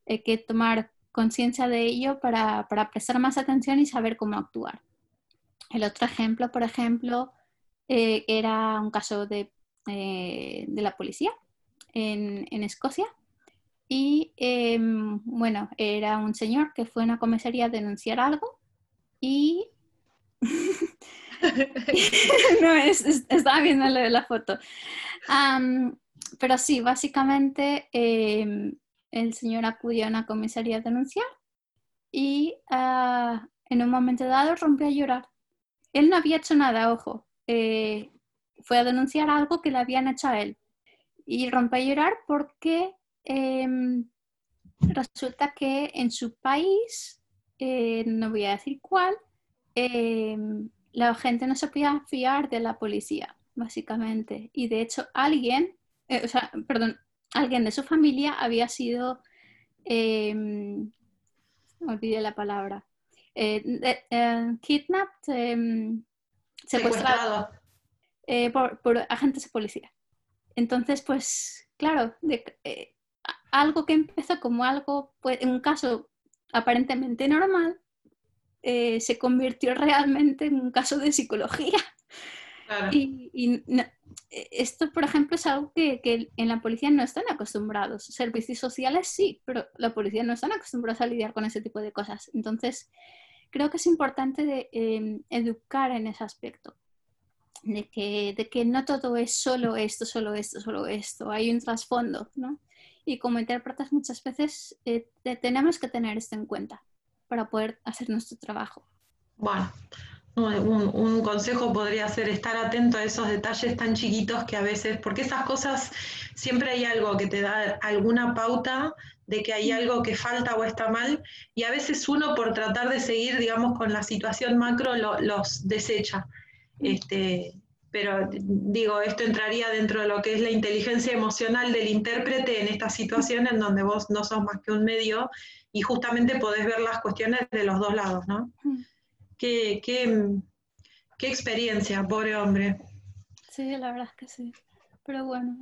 D: Hay que tomar conciencia de ello para, prestar más atención y saber cómo actuar. El otro ejemplo, por ejemplo, eh, era un caso de, eh, la policía en, Escocia. Y em, bueno, era un señor que fue a una comisaría a denunciar algo y... no, estaba viendo la foto. pero sí, básicamente em, el señor acudió a una comisaría a denunciar y ah, en un momento dado rompió a llorar. Él no había hecho nada, ojo. Eh, fue a denunciar algo que le habían hecho a él. Y rompió a llorar porque em, resulta que en su país, eh, no voy a decir cuál, em, la gente no se podía fiar de la policía, básicamente. Y de hecho alguien, eh, o sea, perdón, alguien de su familia había sido, eh, olvidé la palabra, eh, kidnapped, em, secuestrado, por, agentes de policía. Entonces, pues, claro, algo que empezó como algo, pues, en un caso aparentemente normal, se convirtió realmente en un caso de psicología. Y, e, esto, por ejemplo, es algo que, en la policía no están acostumbrados. Servicios sociales sí, pero la policía no están acostumbrados a lidiar con ese tipo de cosas. Entonces, creo que es importante de, em, educar en ese aspecto. De que, de que no todo es solo esto, solo esto, solo esto. Hay un trasfondo, ¿no? Y como intérpretes muchas veces eh, tenemos que tener esto en cuenta para poder hacer nuestro trabajo.
A: Bueno, un, consejo podría ser estar atento a esos detalles tan chiquitos que a veces, porque esas cosas siempre hay algo que te da alguna pauta de que hay algo que falta o está mal, y a veces uno por tratar de seguir, digamos, con la situación macro los desecha. Este, pero digo, esto entraría dentro de lo que es la inteligencia emocional del intérprete en esta situación en donde vos no sos más que un medio y justamente podés ver las cuestiones de los dos lados, ¿no? Qué, qué, experiencia, pobre hombre.
D: Sí, la verdad es que sí. Pero bueno,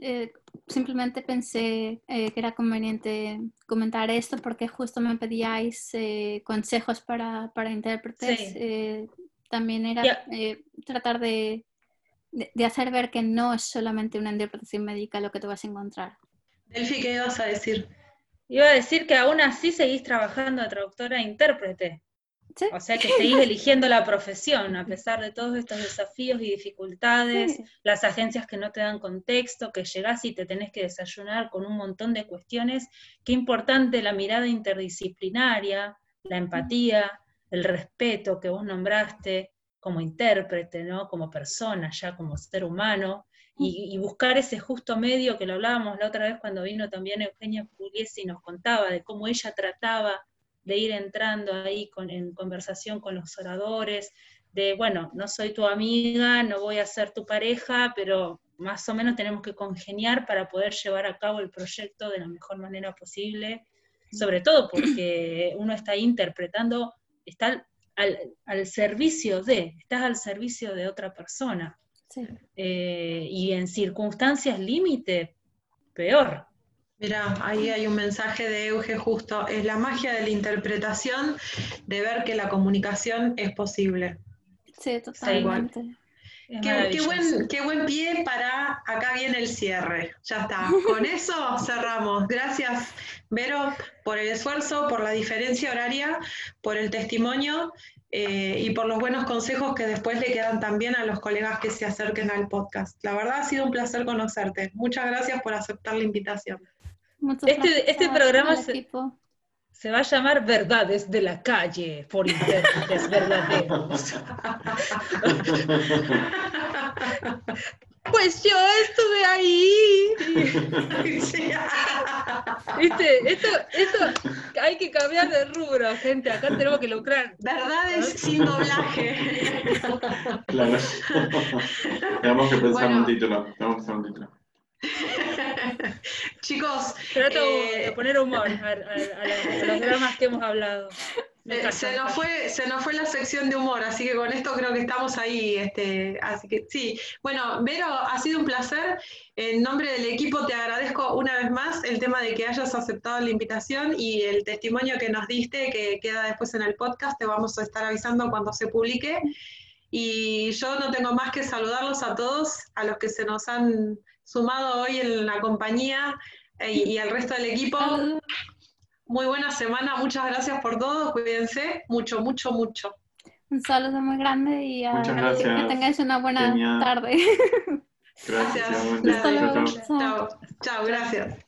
D: eh, simplemente pensé eh, que era conveniente comentar esto porque justo me pedíais eh, consejos para, para intérpretes. También era tratar de, de, hacer ver que no es solamente una interpretación médica lo que te vas a encontrar.
A: Delphi, ¿qué ibas a decir?
E: Iba a decir que aún así seguís trabajando de traductora e intérprete. O sea que seguís eligiendo la profesión, a pesar de todos estos desafíos y dificultades, las agencias que no te dan contexto, que llegás y te tenés que desayunar con un montón de cuestiones. Qué importante la mirada interdisciplinaria, la empatía, el respeto que vos nombraste como intérprete, ¿no? como persona, ya como ser humano, y, buscar ese justo medio que lo hablábamos la otra vez cuando vino también Eugenia Pugliese y nos contaba de cómo ella trataba de ir entrando ahí en conversación con los oradores, de, bueno, no soy tu amiga, no voy a ser tu pareja, pero más o menos tenemos que congeniar para poder llevar a cabo el proyecto de la mejor manera posible, sobre todo porque uno está interpretando, está al, servicio de, estás al servicio de otra persona. Eh, y en circunstancias límite, peor.
A: Mira, ahí hay un mensaje de Euge justo. Es la magia de la interpretación de ver que la comunicación es posible.
D: Sí, totalmente.
A: Qué, buen, qué buen pie para acá viene el cierre. Ya está. Con eso cerramos. Gracias, Vero, por el esfuerzo, por la diferencia horaria, por el testimonio eh, y por los buenos consejos que después le quedan también a los colegas que se acerquen al podcast. La verdad ha sido un placer conocerte. Muchas gracias por aceptar la invitación.
E: este, este programa se, se, va a llamar Verdades de la Calle por intérpretes verdaderos. Pues yo estuve ahí. ¿Viste? Esto, esto hay que cambiar de rubro, gente. Acá tenemos que lucrar.
A: Verdades sin doblaje.
C: Claro. tenemos que pensar en un título. Tenemos que pensar un título.
A: Chicos,
E: trato de eh, poner humor a, los dramas que hemos hablado.
A: Eh, se, nos fue, se nos fue la sección de humor, así que con esto creo que estamos ahí. Este, así que sí. Bueno, Vero, ha sido un placer. En nombre del equipo te agradezco una vez más el tema de que hayas aceptado la invitación y el testimonio que nos diste, que queda después en el podcast. Te vamos a estar avisando cuando se publique. Y yo no tengo más que saludarlos a todos, a los que se nos han sumado hoy en la compañía eh, y al resto del equipo. Muy buena semana, muchas gracias por todo, cuídense mucho, mucho, mucho.
D: Un saludo muy grande y
C: a, que
D: tengáis una buena tarde.
C: Gracias.
A: gracias. Chao, chao, gracias.